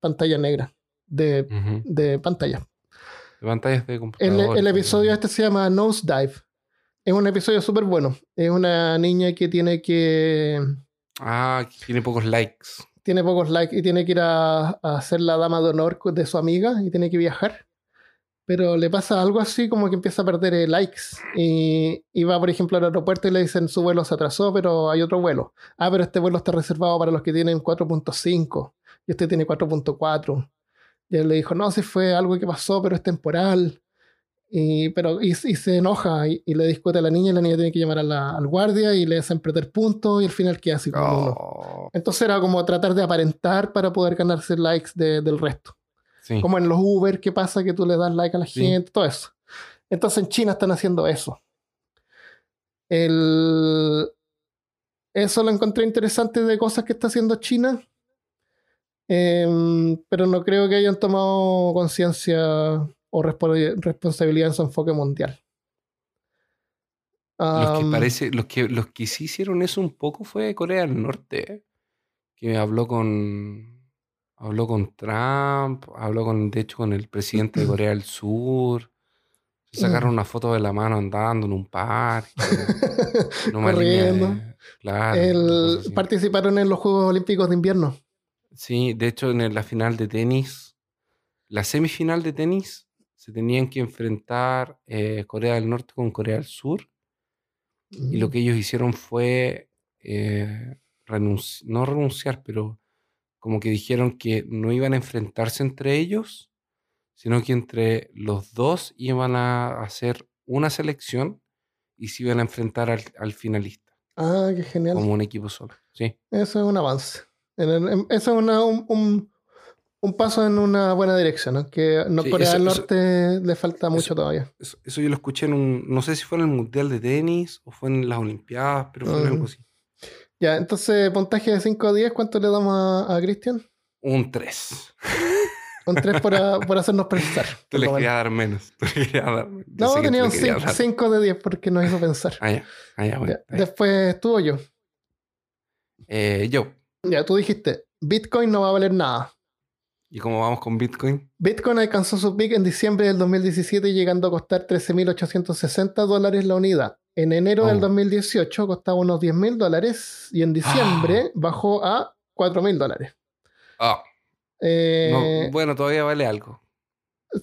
pantalla negra, de, de pantalla. De pantallas de El, computador. el episodio este se llama Nosedive. Es un episodio súper bueno. Es una niña que tiene que. Ah, que tiene pocos likes. Tiene pocos likes y tiene que ir a, a ser la dama de honor de su amiga y tiene que viajar. Pero le pasa algo así como que empieza a perder eh, likes. Y, va, por ejemplo, al aeropuerto y le dicen su vuelo se atrasó, pero hay otro vuelo. Ah, pero este vuelo está reservado para los que tienen 4.5 y este tiene 4.4. Y él le dijo, no, si fue algo que pasó, pero es temporal. Y, pero, y, y se enoja y, y le discute a la niña y la niña tiene que llamar a la- al guardia y le hacen perder puntos y al final queda así. Oh, Entonces era como tratar de aparentar para poder ganarse likes de- del resto. sí. Como en los Uber, que pasa que tú le das like a la Sí. gente, todo eso. Entonces en China están haciendo eso. El... Eso lo encontré interesante de cosas que está haciendo China. Em, pero no creo que hayan tomado conciencia o respo- responsabilidad en su enfoque mundial. Los que parece, los que, los que sí hicieron eso un poco fue Corea del Norte, ¿eh? que habló con habló con Trump, habló con, de hecho, con el presidente de [CLEARS THROAT] Corea del Sur. Se sacaron una foto de la mano andando en un parque. [LAUGHS] de- Corriendo. claro. el- participaron en los Juegos Olímpicos de Invierno. Sí, de hecho, en la final de tenis, la semifinal de tenis, se tenían que enfrentar eh, Corea del Norte con Corea del Sur. Y lo que ellos hicieron fue eh, renunci- no renunciar, pero como que dijeron que no iban a enfrentarse entre ellos, sino que entre los dos iban a hacer una selección y se iban a enfrentar al, al finalista, Ah, qué genial. como un equipo solo. Sí, Eso es un avance. Eso es una- un, un- un paso en una buena dirección, ¿no? Que no Sí, Corea del eso- Norte le falta mucho eso- todavía. eso, eso yo lo escuché en un, no sé si fue en el Mundial de Tenis o fue en las Olimpiadas, pero fue en algo así. Ya, entonces, puntaje de 5 a 10, ¿cuánto le damos a, a Cristian? Un 3. Un 3 por, a- por hacernos pensar. [LAUGHS] Tú le querías dar menos. Tú le dar No, tú tenía un querías dar. 5 de 10 porque nos hizo pensar. Ah, ya. Ah, ya, bueno, Ya. Después estuvo yo. Eh, yo. Ya, tú dijiste, Bitcoin no va a valer nada. ¿Y cómo vamos con Bitcoin? Bitcoin alcanzó su pico en diciembre del 2017 llegando a costar 13.860 dólares la unidad. En enero del Oh. 2018 costaba unos 10.000 dólares y en diciembre bajó a 4.000 dólares. Ah, Eh, no, bueno, todavía vale algo.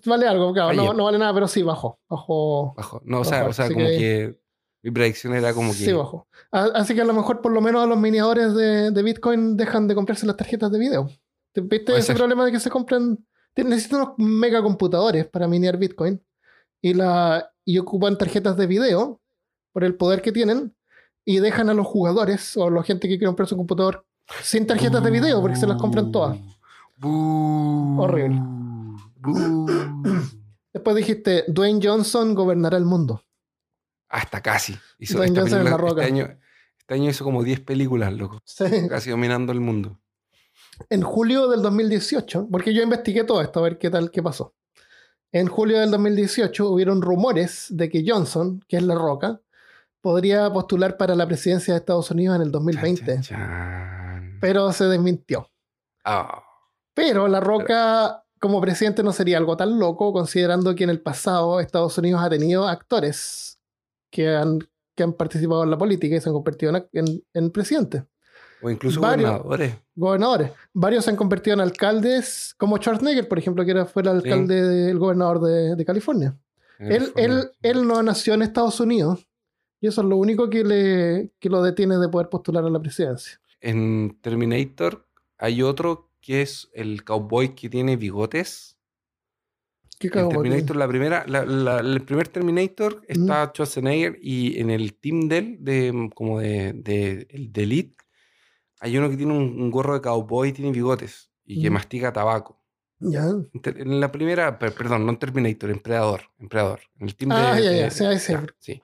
Vale algo, claro, no, vale nada, pero sí bajó. Bajó. Bajo. No, o sea, Bajó, o sea como que- que... mi predicción era como que. Sí, bajó. Así que a lo mejor por lo menos a los miniadores de, de Bitcoin dejan de comprarse las tarjetas de video. ¿Te- ¿Viste ese problema de que se compran? Necesitan unos megacomputadores para minear Bitcoin y, la, y ocupan tarjetas de video por el poder que tienen y dejan a los jugadores o a la gente que quiere comprar su computador sin tarjetas de video porque se las compran todas. Bú. Horrible. Bú. [CLEARS THROAT] Después dijiste, Dwayne Johnson gobernará el mundo. Hasta casi. Hizo Dwayne Johnson en La Roca. Este año, este año hizo como 10 películas, loco. Sí. Casi dominando el mundo. En julio del 2018, porque yo investigué todo esto a ver qué tal, qué pasó. En julio del 2018 hubieron rumores de que Johnson, que es la roca, podría postular para la presidencia de Estados Unidos en el 2020, Chan, chan, chan. pero se desmintió. Ah, Pero la roca como presidente no sería algo tan loco, considerando que en el pasado Estados Unidos ha tenido actores que han, que han participado en la política y se han convertido en, en, en presidentes. O incluso Varios. gobernadores. gobernadores. Varios se han convertido en alcaldes, como Schwarzenegger, por ejemplo, que era, fue el alcalde del gobernador de, de California. en Él, él, él no nació en Estados Unidos y eso es lo único que, le, que lo detiene de poder postular a la presidencia. En Terminator hay otro que es el cowboy que tiene bigotes. ¿Qué En cago, Terminator, la primera, la- la- el primer Terminator está Schwarzenegger y en el team del, de, mm, como de, de, de Elite, hay uno que tiene un, un gorro de cowboy y tiene bigotes y que Mm. mastica tabaco. Ya. En la primera, per- perdón, no en Terminator, en Predador. En Predador. En el team Ah, de. ya, ya, sí, ese. ya, sí.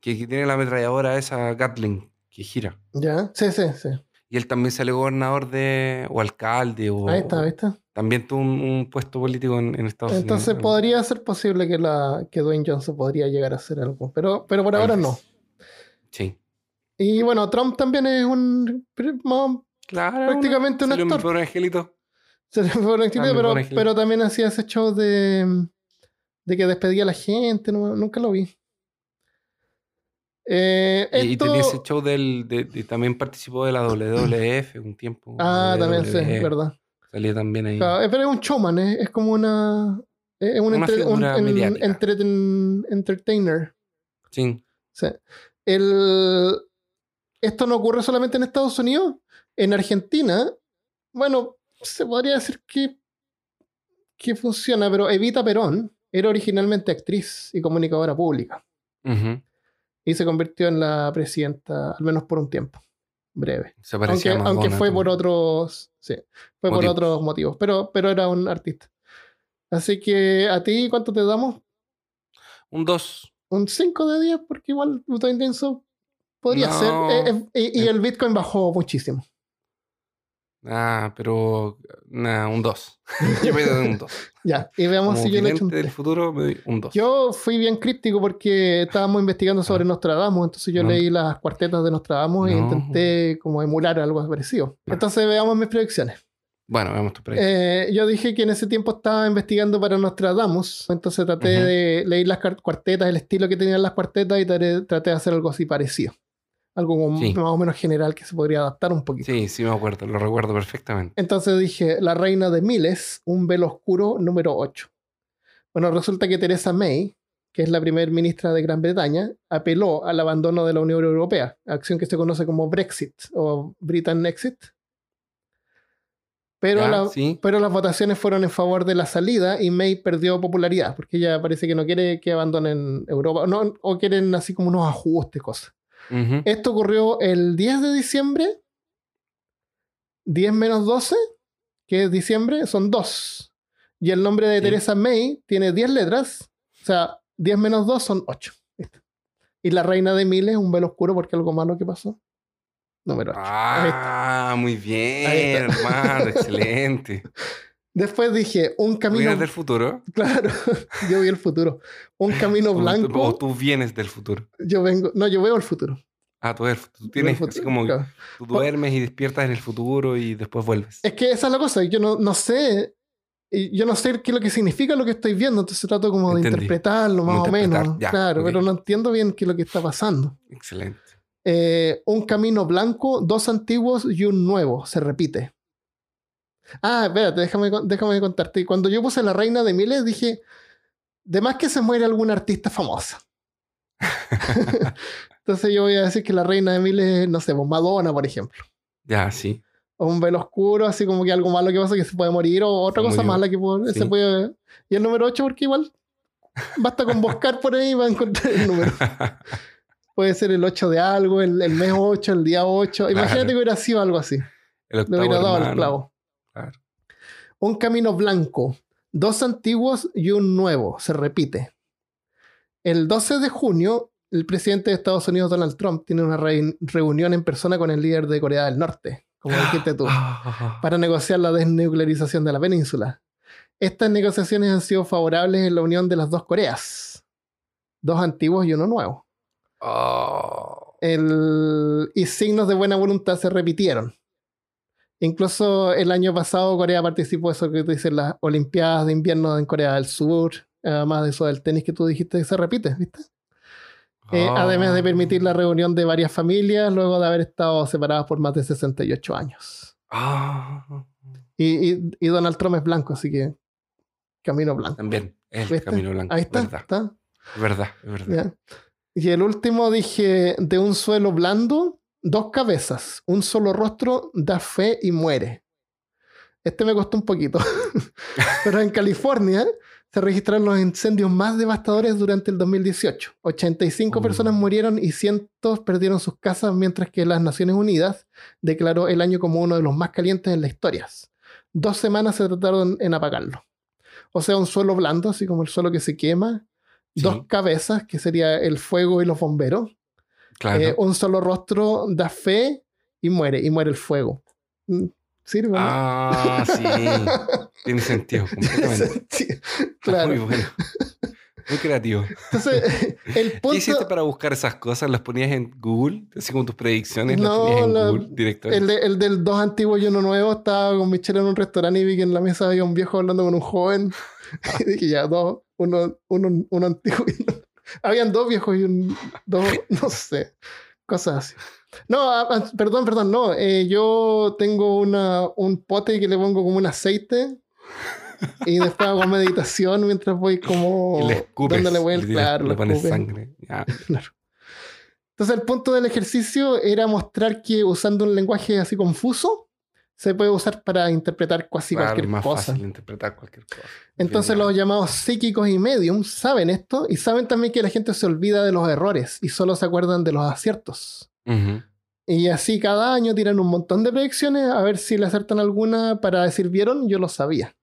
Que, que tiene la ametralladora esa Gatling que gira. Ya. Sí, sí, sí. Y él también sale gobernador de. o alcalde. O, Ahí está, o- ¿viste? también tuvo un, un puesto político en, en Estados Entonces Unidos. podría ser posible que, la, que Dwayne Johnson podría llegar a hacer algo, pero, pero por ahora no. Sí. Y bueno, Trump también es un Claro. prácticamente un actor. pobre angelito. Se le fue una actividad, mi pero, angelito. pero también hacía ese show de, de que despedía a la gente, no- nunca lo vi. Eh, Y, y esto- tenía ese show del. De, de- también participó de la WWF un tiempo. Ah, también sí, WWE. verdad. Salía también ahí. Claro, eh, pero es un showman, eh, es como una. Es un, Una entre- un- en- entreten- entertainer. Sí. Sí. El, esto no ocurre solamente en Estados Unidos. En Argentina, bueno, se podría decir que, que funciona, pero Evita Perón era originalmente actriz y comunicadora pública y se convirtió en la presidenta, al menos por un tiempo breve. Se Aunque, aunque fue por otros, sí, fue por otros motivos, pero, pero era un artista. Así que a ti, ¿cuánto te damos? Un 2. un 5 de 10, porque igual Utah Intenso podría No. ser. Eh, eh, y, y el Bitcoin bajó muchísimo. Ah, pero. Nah, un 2. [LAUGHS] yo me doy un 2. Ya, y veamos Como si yo le echo un vidente del 3. futuro, me doy un 2. Yo fui bien críptico porque estábamos investigando sobre Nostradamus, entonces yo No. leí las cuartetas de Nostradamus e intenté como emular algo parecido. Entonces veamos mis predicciones. Bueno, veamos tu predicción. Eh, yo dije que en ese tiempo estaba investigando para Nostradamus, entonces traté de leer las cuartetas, el estilo que tenían las cuartetas y traté, traté de hacer algo así parecido. Algo Sí. más o menos general que se podría adaptar un poquito. Sí, sí me acuerdo, lo recuerdo perfectamente. Entonces dije, la reina de miles, un velo oscuro número 8. Bueno, resulta que Theresa May, que es la primer ministra de Gran Bretaña, apeló al abandono de la Unión Europea, acción que se conoce como Brexit o Britain Exit. Pero, Ya, la- sí. pero las votaciones fueron en favor de la salida y May perdió popularidad, porque ella parece que no quiere que abandonen Europa, no, o quieren así como unos ajustes, cosas. Ujú. Esto ocurrió el 10 de diciembre. 10 menos 12, que es diciembre, son 2. Y el nombre de Sí. Teresa May tiene 10 letras. O sea, 10 menos 2 son 8. Y la reina de miles, un velo oscuro porque algo malo que pasó. Número 8. Ah, muy bien, hermano, [LAUGHS] excelente. Después dije, un camino. ¿Vienes del futuro? [LAUGHS] Claro, yo vi el futuro. Un [LAUGHS] camino tú- blanco. O tú vienes del futuro. Yo vengo. No, yo veo el futuro. Ah, tú, eres- tú tienes futuro, así como claro. tú duermes y despiertas en el futuro y después vuelves. Es que esa es la cosa, yo no, no sé, yo no sé qué es lo que significa lo que estoy viendo, entonces trato como de interpretarlo más o menos, ya, claro, pero no entiendo bien qué es lo que está pasando. Excelente. Eh, un camino blanco, dos antiguos y un nuevo, se repite. Ah, espérate, déjame, déjame contarte. Cuando yo puse la reina de miles, dije, de más que se muere alguna artista famosa. [LAUGHS] Entonces yo voy a decir que la reina de miles, no sé, pues Madonna, por ejemplo. Ya, sí. o un velo oscuro, así como que algo malo que pasa que se puede morir, o otra Se cosa murió. mala que puede- Sí. se puede. Y el número 8, porque igual basta con buscar por ahí y va a encontrar el número. [LAUGHS] Puede ser el 8 de algo, el, el mes 8, el día 8. Imagínate Claro. que hubiera sido algo así. El Le octavo hubiera dado hermano. clavo. Un camino blanco, dos antiguos y un nuevo, se repite. El 12 de junio, el presidente de Estados Unidos, Donald Trump, tiene una re- reunión en persona con el líder de Corea del Norte, como dijiste tú. Ah, para negociar la desnuclearización de la península. Estas negociaciones han sido favorables en la unión de las dos Coreas, dos antiguos y uno nuevo. oh. El- y signos de buena voluntad se repitieron. Incluso el año pasado Corea participó, eso que tú dices, las Olimpiadas de invierno en Corea del Sur, además de eso del tenis que tú dijiste que se repite, ¿viste? Eh, Oh. Además de permitir la reunión de varias familias luego de haber estado separadas por más de 68 años. Ah. Y, y- y Donald Trump es blanco, así que camino blanco. También. El ¿Viste? Camilo Blanco. Ahí está. Verdad, está. es verdad, es verdad. Y el último dije, de un suelo blando, dos cabezas, un solo rostro da fe y muere. Este me costó un poquito. [LAUGHS] Pero en California se registraron los incendios más devastadores durante el 2018. 85 Oh. personas murieron y cientos perdieron sus casas, mientras que las Naciones Unidas declaró el año como uno de los más calientes en la historia. Dos semanas se trataron en apagarlo. O sea, un suelo blando, así como el suelo que se quema, Sí. dos cabezas, que sería el fuego y los bomberos. Claro. Eh, un solo rostro da fe y muere, y muere el fuego. Mm, ¿Sirve? no? Ah, sí. [LAUGHS] Tiene sentido completamente. Está claro. Muy bueno. Muy creativo. Entonces, [LAUGHS] el punto. ¿Qué hiciste para buscar esas cosas? ¿Las ponías en Google? Así como tus predicciones, las No, ponías en la- Google directamente. El, de- el del dos antiguo y uno nuevo estaba con Michelle en un restaurante y vi que en la mesa había un viejo hablando con un joven. [LAUGHS] Y dije, ya, dos, uno, uno, uno antiguo y uno- Habían dos viejos y un. Dos, [LAUGHS] no sé. Cosas así. No, ah, ah, perdón, perdón, no. eh, yo tengo una, un pote que le pongo como un aceite y después hago meditación mientras voy como. [LAUGHS] Y le escupes. dándole vuelta, le, claro, le le pones sangre. Ya. [LAUGHS] Entonces el punto del ejercicio era mostrar que usando un lenguaje así confuso se puede usar para interpretar casi Claro, cualquier más cosa. fácil interpretar cualquier cosa. Entonces Bien, los llamados psíquicos y mediums saben esto y saben también que la gente se olvida de los errores y solo se acuerdan de los aciertos. Y así cada año tiran un montón de predicciones a ver si le acertan alguna para decir, vieron, yo lo sabía.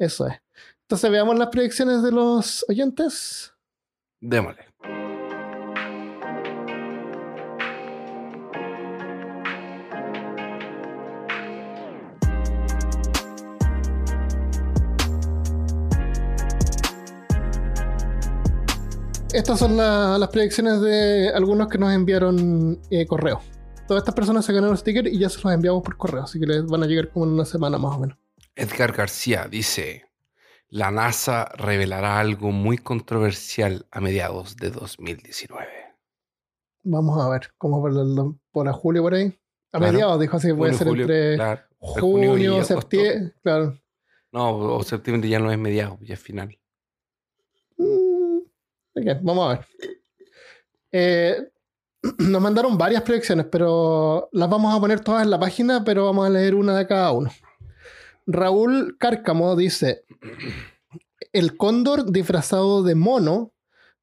Eso es. Entonces veamos las predicciones de los oyentes. Démosle. Estas son la- las predicciones de algunos que nos enviaron eh, correo. Todas estas personas se ganaron sticker y ya se los enviamos por correo, así que les van a llegar como en una semana más o menos. Edgar García dice: La NASA revelará algo muy controversial a mediados de 2019. Vamos a ver, como por, el- por a julio por ahí. A Claro. mediados, dijo así puede ser entre claro. Junio junio, septiembre. Claro. No, o septiembre ya no es mediados, ya es final. Ok, vamos a ver. Eh, [CLEARS THROAT] nos mandaron varias predicciones, pero las vamos a poner todas en la página, pero vamos a leer una de cada uno. Raúl Cárcamo dice: El cóndor disfrazado de mono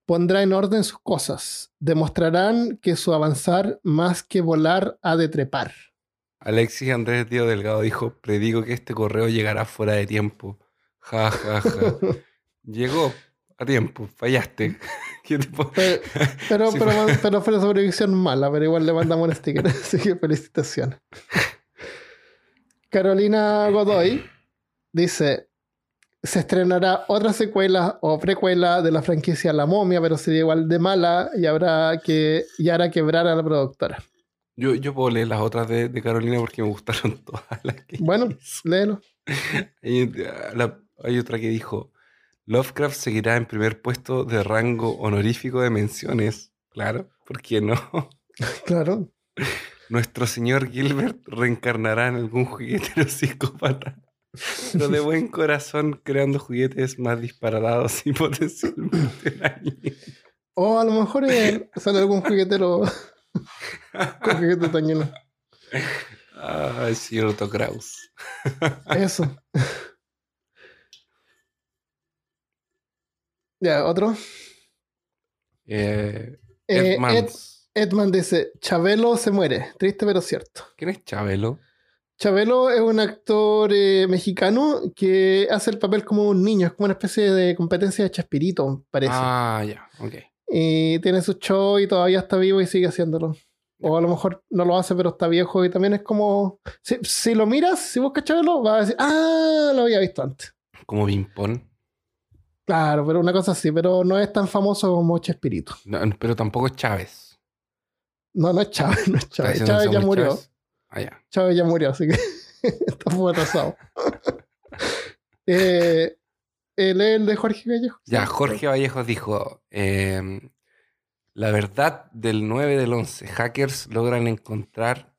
pondrá en orden sus cosas. Demostrarán que su avanzar más que volar ha de trepar. Alexis Andrés Díaz Delgado dijo: Predigo que este correo llegará fuera de tiempo. Ja, ja, ja. [LAUGHS] Llegó a tiempo, fallaste. [LAUGHS] ¿Qué te puedo- Pero, pero, [LAUGHS] Sí, pero, fue. pero fue una predicción mala, pero igual le mandamos un sticker. [LAUGHS] Así que felicitaciones. Carolina Godoy dice: Se estrenará otra secuela o precuela de la franquicia La Momia, pero sería igual de mala y habrá que y hará quebrar a la productora. Yo, yo puedo leer las otras de, de Carolina porque me gustaron todas las que Bueno, léelo. Hay, la- hay otra que dijo: Lovecraft seguirá en primer puesto de rango honorífico de menciones. Claro, ¿por qué no? [LAUGHS] Claro. Nuestro señor Gilbert reencarnará en algún juguetero [LAUGHS] psicópata, pero de buen corazón creando juguetes más disparatados y [LAUGHS] potencialmente dañinos. O a lo mejor eh, sale algún juguetero con juguete lleno. Ay, señor Otto Kraus. Eso. Ya, otro. Eh, Eh, Ed Edman dice, Chabelo se muere. Triste pero cierto. ¿Quién es Chabelo? Chabelo es un actor eh, mexicano que hace el papel como un niño. Es como una especie de competencia de Chespirito, parece. Ah, ya, ok. Y tiene su show y todavía está vivo y sigue haciéndolo. O a lo mejor no lo hace, pero está viejo y también es como... Si, si lo miras, si buscas Chabelo, vas a decir, ah, lo había visto antes. Como Pimpón. Claro, pero una cosa así, pero no es tan famoso como Chespirito. No, pero tampoco es Chávez. No, no es Chávez, no es ¿Estás Chávez. Chávez ya murió. Chávez? Ah, ya. Chávez ya murió, así que [LAUGHS] está muy atrasado. [LAUGHS] eh, ¿Lee el de Jorge Gallejo? Ya, Jorge Vallejos dijo, em, la verdad del 9 del 11, hackers logran encontrar...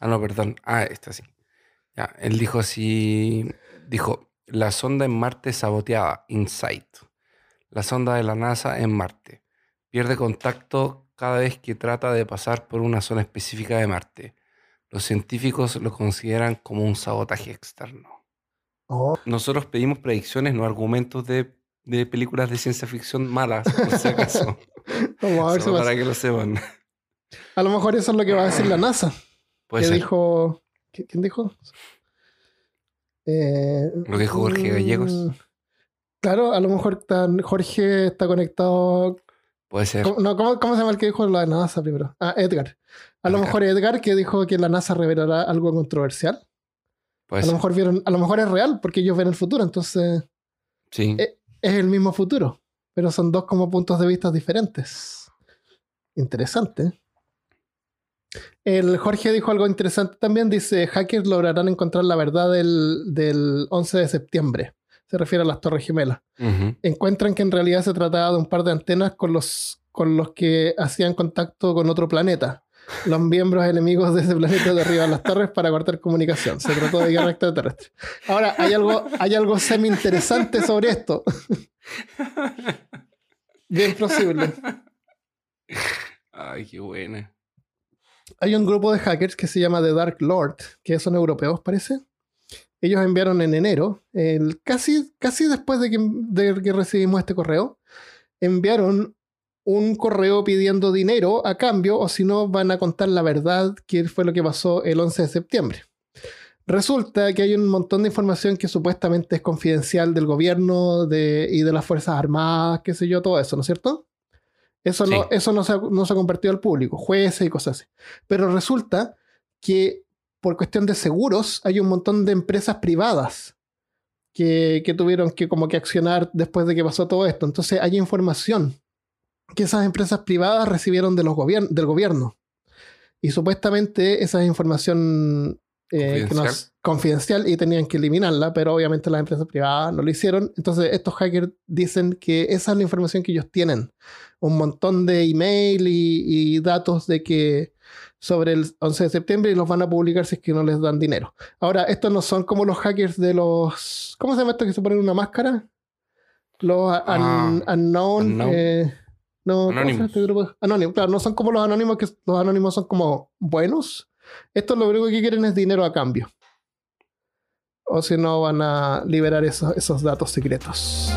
Ah, no, perdón. Ah, esta sí. Ya, él dijo así, dijo, La sonda en Marte saboteada, InSight. La sonda de la NASA en Marte. Pierde contacto cada vez que trata de pasar por una zona específica de Marte. Los científicos lo consideran como un sabotaje externo. Oh, Nosotros pedimos predicciones, no argumentos de, de películas de ciencia ficción malas, por si acaso. [LAUGHS] vamos a ver si pasa. para que lo sepan. A lo mejor eso es lo que va a decir la NASA. Puede que ser. dijo. ¿qui- ¿Quién dijo? Eh, Lo que dijo Jorge Gallegos. mm, Claro, a lo mejor está- Jorge está conectado. Puede ser. ¿Cómo, no, ¿cómo, cómo se llama el que dijo la NASA primero? Ah, Edgar. A lo mejor Edgar que dijo que la NASA revelará algo controversial. Puede A lo mejor vieron, a lo mejor es real porque ellos ven el futuro, entonces Sí. eh, es el mismo futuro, pero son dos como puntos de vista diferentes. Interesante. El Jorge dijo algo interesante también, dice, hackers lograrán encontrar la verdad del, del 11 de septiembre. Se refiere a las Torres Gemelas. Encuentran que en realidad se trataba de un par de antenas con los, con los que hacían contacto con otro planeta. Los miembros enemigos de ese planeta derriban las torres para cortar comunicación. Se trató de guerra extraterrestre. Ahora, hay algo, hay algo semi interesante sobre esto. [LAUGHS] Bien posible. Ay, qué buena. Hay un grupo de hackers que se llama The Dark Lord, que son europeos, parece. Ellos enviaron en enero, casi, casi después de que, de que recibimos este correo, enviaron un correo pidiendo dinero a cambio, o si no, van a contar la verdad, que fue lo que pasó el 11 de septiembre. Resulta que hay un montón de información que supuestamente es confidencial del gobierno y de las Fuerzas Armadas, qué sé yo, todo eso, ¿no es cierto? Eso, no, eso no, se ha, no se ha compartido al público, jueces y cosas así. Pero resulta que por cuestión de seguros hay un montón de empresas privadas que, que tuvieron que como que accionar después de que pasó todo esto. Entonces hay información que esas empresas privadas recibieron de los gobier- del gobierno. Y supuestamente esa es información eh, que no es confidencial y tenían que eliminarla, pero obviamente las empresas privadas no lo hicieron. Entonces estos hackers dicen que esa es la información que ellos tienen. Un montón de email y, y datos de que sobre el 11 de septiembre y los van a publicar si es que no les dan dinero. Ahora, estos no son como los hackers de los... ¿Cómo se llama esto que se ponen una máscara? Los a- Ah, un- unknown... unknown. eh, no, ¿cómo se llama Anonymous. este grupo? Anónimos, claro, no son como los anónimos, que los anónimos son como buenos. Estos lo único que quieren es dinero a cambio. O si no, van a liberar esos, esos datos secretos.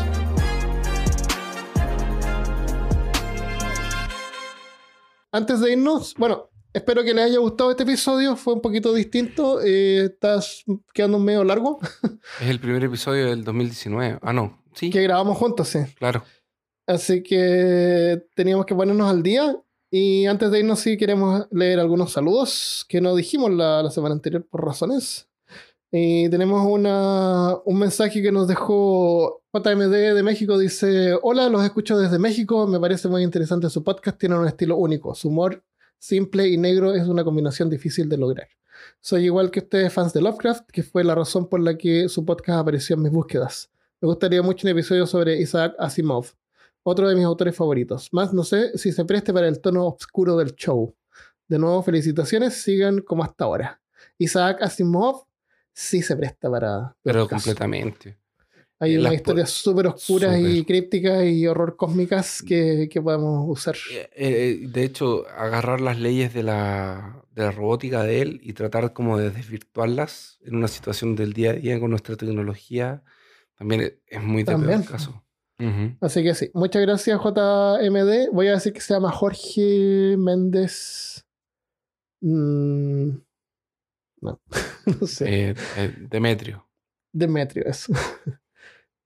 Antes de irnos, bueno, espero que les haya gustado este episodio. Fue un poquito distinto. eh, estás quedando medio largo. [LAUGHS] Es el primer episodio del 2019. Ah, no. Sí, Que grabamos juntos, sí. claro. Así que teníamos que ponernos al día. Y antes de irnos, sí queremos leer algunos saludos que no dijimos la, la semana anterior por razones. Y tenemos una, un mensaje que nos dejó JMD de México. Dice: Hola, los escucho desde México. Me parece muy interesante su podcast. Tiene un estilo único. Su humor simple y negro es una combinación difícil de lograr. Soy igual que ustedes, fans de Lovecraft, que fue la razón por la que su podcast apareció en mis búsquedas. Me gustaría mucho un episodio sobre Isaac Asimov otro de mis autores favoritos. Más no sé si se preste para el tono oscuro del show. De nuevo, felicitaciones, sigan como hasta ahora. Isaac Asimov sí se presta para... Pero completamente. Hay Eh, unas historias súper oscuras y crípticas y horror cósmicas que, que podemos usar. Eh, eh, de hecho, agarrar las leyes de la, de la robótica de él y tratar como de desvirtuarlas en una situación del día a día con nuestra tecnología, también es- es muy de También. caso. Así que sí, muchas gracias JMD. Voy a decir que se llama Jorge Méndez. Mm, no, [LAUGHS] no sé. Eh, eh, Demetrio. Demetrio, eso. [LAUGHS]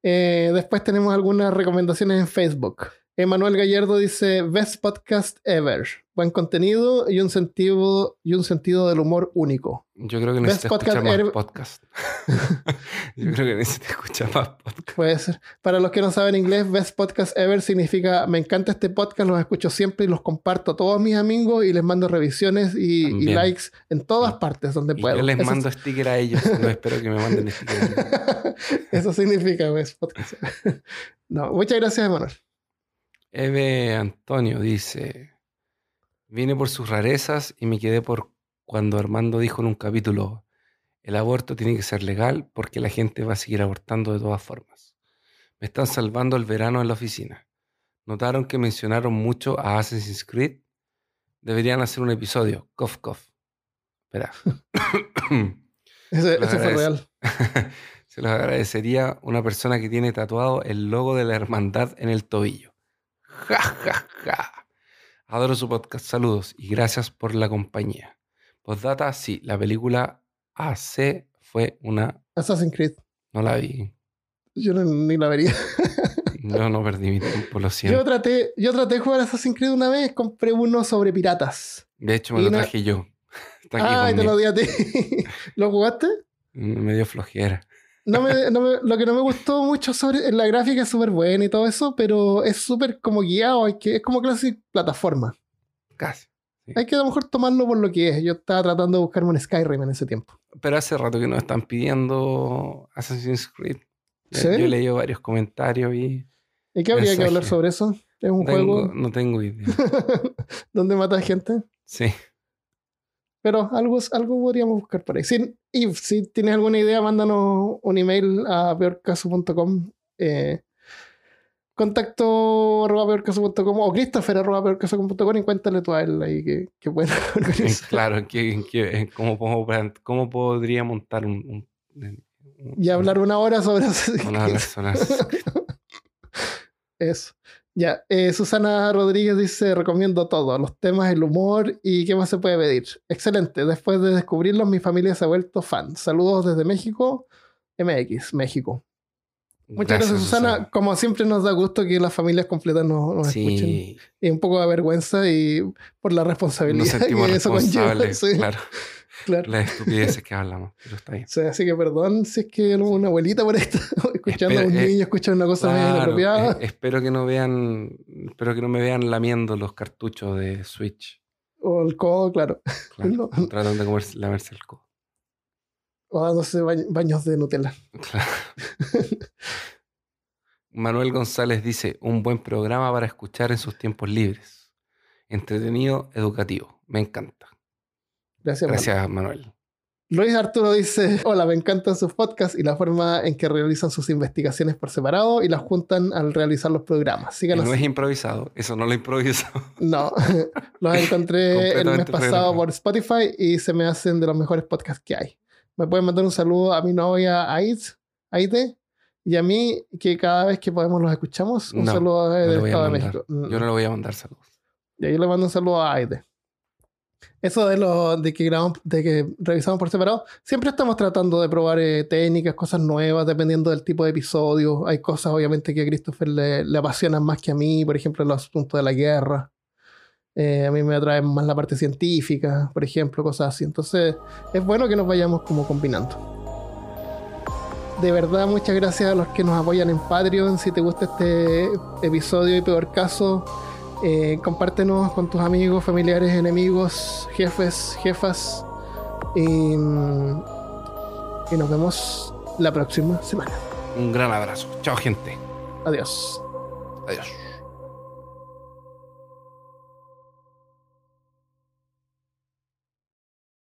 Eh, después tenemos algunas recomendaciones en Facebook. Emanuel Gallardo dice: Best podcast ever. Buen contenido y un sentido, y un sentido del humor único. Yo creo que Best necesito escuchar podcast más podcast. [LAUGHS] Yo creo que necesito escuchar más podcast. Puede ser. Para los que no saben inglés, Best podcast ever significa: Me encanta este podcast, los escucho siempre y los comparto a todos mis amigos y les mando revisiones y, likes en todas Sí. partes donde puedo. yo les Eso- mando sticker a ellos. No espero que me manden sticker. [LAUGHS] Eso significa Best podcast. [LAUGHS] no, muchas gracias, Emanuel. Eve Antonio dice: Vine por sus rarezas y me quedé por cuando Armando dijo en un capítulo: El aborto tiene que ser legal porque la gente va a seguir abortando de todas formas. Me están salvando el verano en la oficina. ¿Notaron que mencionaron mucho a Assassin's Creed? Deberían hacer un episodio. Cough, cough. Espera. [COUGHS] Ese, fue real. [LAUGHS] Se los agradecería una persona que tiene tatuado el logo de la hermandad en el tobillo. Ja, ja, ja. Adoro su podcast. Saludos y gracias por la compañía. Postdata, sí, la película AC fue una... Assassin's Creed. No la vi. Yo no- ni la vería. No, no perdí mi tiempo, lo Yo siento. traté, yo traté de jugar Assassin's Creed una vez, compré uno sobre piratas. De hecho, me y lo traje yo. Está aquí Ah, te lo di a ti. [LAUGHS] ¿Lo jugaste? Me dio flojera. No me, no me- lo que no me gustó mucho sobre la gráfica es súper buena y todo eso, pero es súper como guiado, hay que, es como clase plataforma. Casi. Hay que a lo mejor tomarlo por lo que es. Yo estaba tratando de buscarme un Skyrim en ese tiempo. Pero hace rato que nos están pidiendo Assassin's Creed. Ya- ¿Sí? Yo he leído varios comentarios y ¿Y qué habría que hablar sobre eso? Es un tengo- juego no tengo idea. [LAUGHS] donde mata gente. Sí. Pero algo, algo podríamos buscar por ahí. Si, y si tienes alguna idea, mándanos un email a peorcaso.com. Eh, contacto arroba peorcaso.com o christopher arroba peorcaso.com y cuéntale tú a él ahí que, que pueden [LAUGHS] organizar. claro, ¿en qué- en qué- en cómo, cómo, cómo podría montar un... un- un- Y hablar una hora sobre una Creed. persona. Eso. [LAUGHS] Ya, eh, Susana Rodríguez dice, recomiendo todo, los temas, el humor y qué más se puede pedir. Excelente, después de descubrirlos mi familia se ha vuelto fan. Saludos desde México, MX, México. Muchas gracias, Susana. Como siempre nos da gusto que las familias completas nos, nos escuchen. Sí, Y un poco de vergüenza y por la nos responsabilidad [LAUGHS] sentimos que eso conlleva. [LAUGHS] Sí, claro, claro. las estupideces que hablamos, pero está bien. Sí, así que perdón si es que una abuelita por está [LAUGHS] escuchando a un eh, niño escuchar una cosa medio Claro, inapropiada. eh, espero que no vean, espero que no me vean lamiendo los cartuchos de Switch. O el codo, claro. [LAUGHS] Claro, No. tratando de comerse, lamerse el codo. O dándose bañ- baños de Nutella. Claro. [LAUGHS] Manuel González dice, un buen programa para escuchar en sus tiempos libres. Entretenido, educativo. Me encanta. Gracias, Manuel. Gracias, Manuel. Luis Arturo dice, [LAUGHS] hola, me encantan sus podcasts y la forma en que realizan sus investigaciones por separado y las juntan al realizar los programas. Síganos. no es improvisado, eso no lo improviso. [LAUGHS] No, [LAUGHS] los encontré el mes pasado por Spotify y se me hacen de los mejores podcasts que hay. Me pueden mandar un saludo a mi novia Ait, Aite y a mí, que cada vez que podemos los escuchamos. Un No, saludo no desde le el voy a Estado de. México. Mm, Yo no le voy a mandar saludos. Y ahí le mando un saludo a Aide. Eso de lo de que grabamos, de que revisamos por separado, siempre estamos tratando de probar eh, técnicas, cosas nuevas, dependiendo del tipo de episodio. Hay cosas, obviamente, que a Christopher le, le apasionan más que a mí, por ejemplo, los asuntos de la guerra. Eh, a mí me atrae más la parte científica, por ejemplo, cosas así. Entonces, es bueno que nos vayamos como combinando. De verdad, muchas gracias a los que nos apoyan en Patreon. Si te gusta este episodio y peor caso, eh, compártenos con tus amigos, familiares, enemigos, jefes, jefas. Y, y nos vemos la próxima semana. Un gran abrazo. Chao, gente. Adiós. Adiós.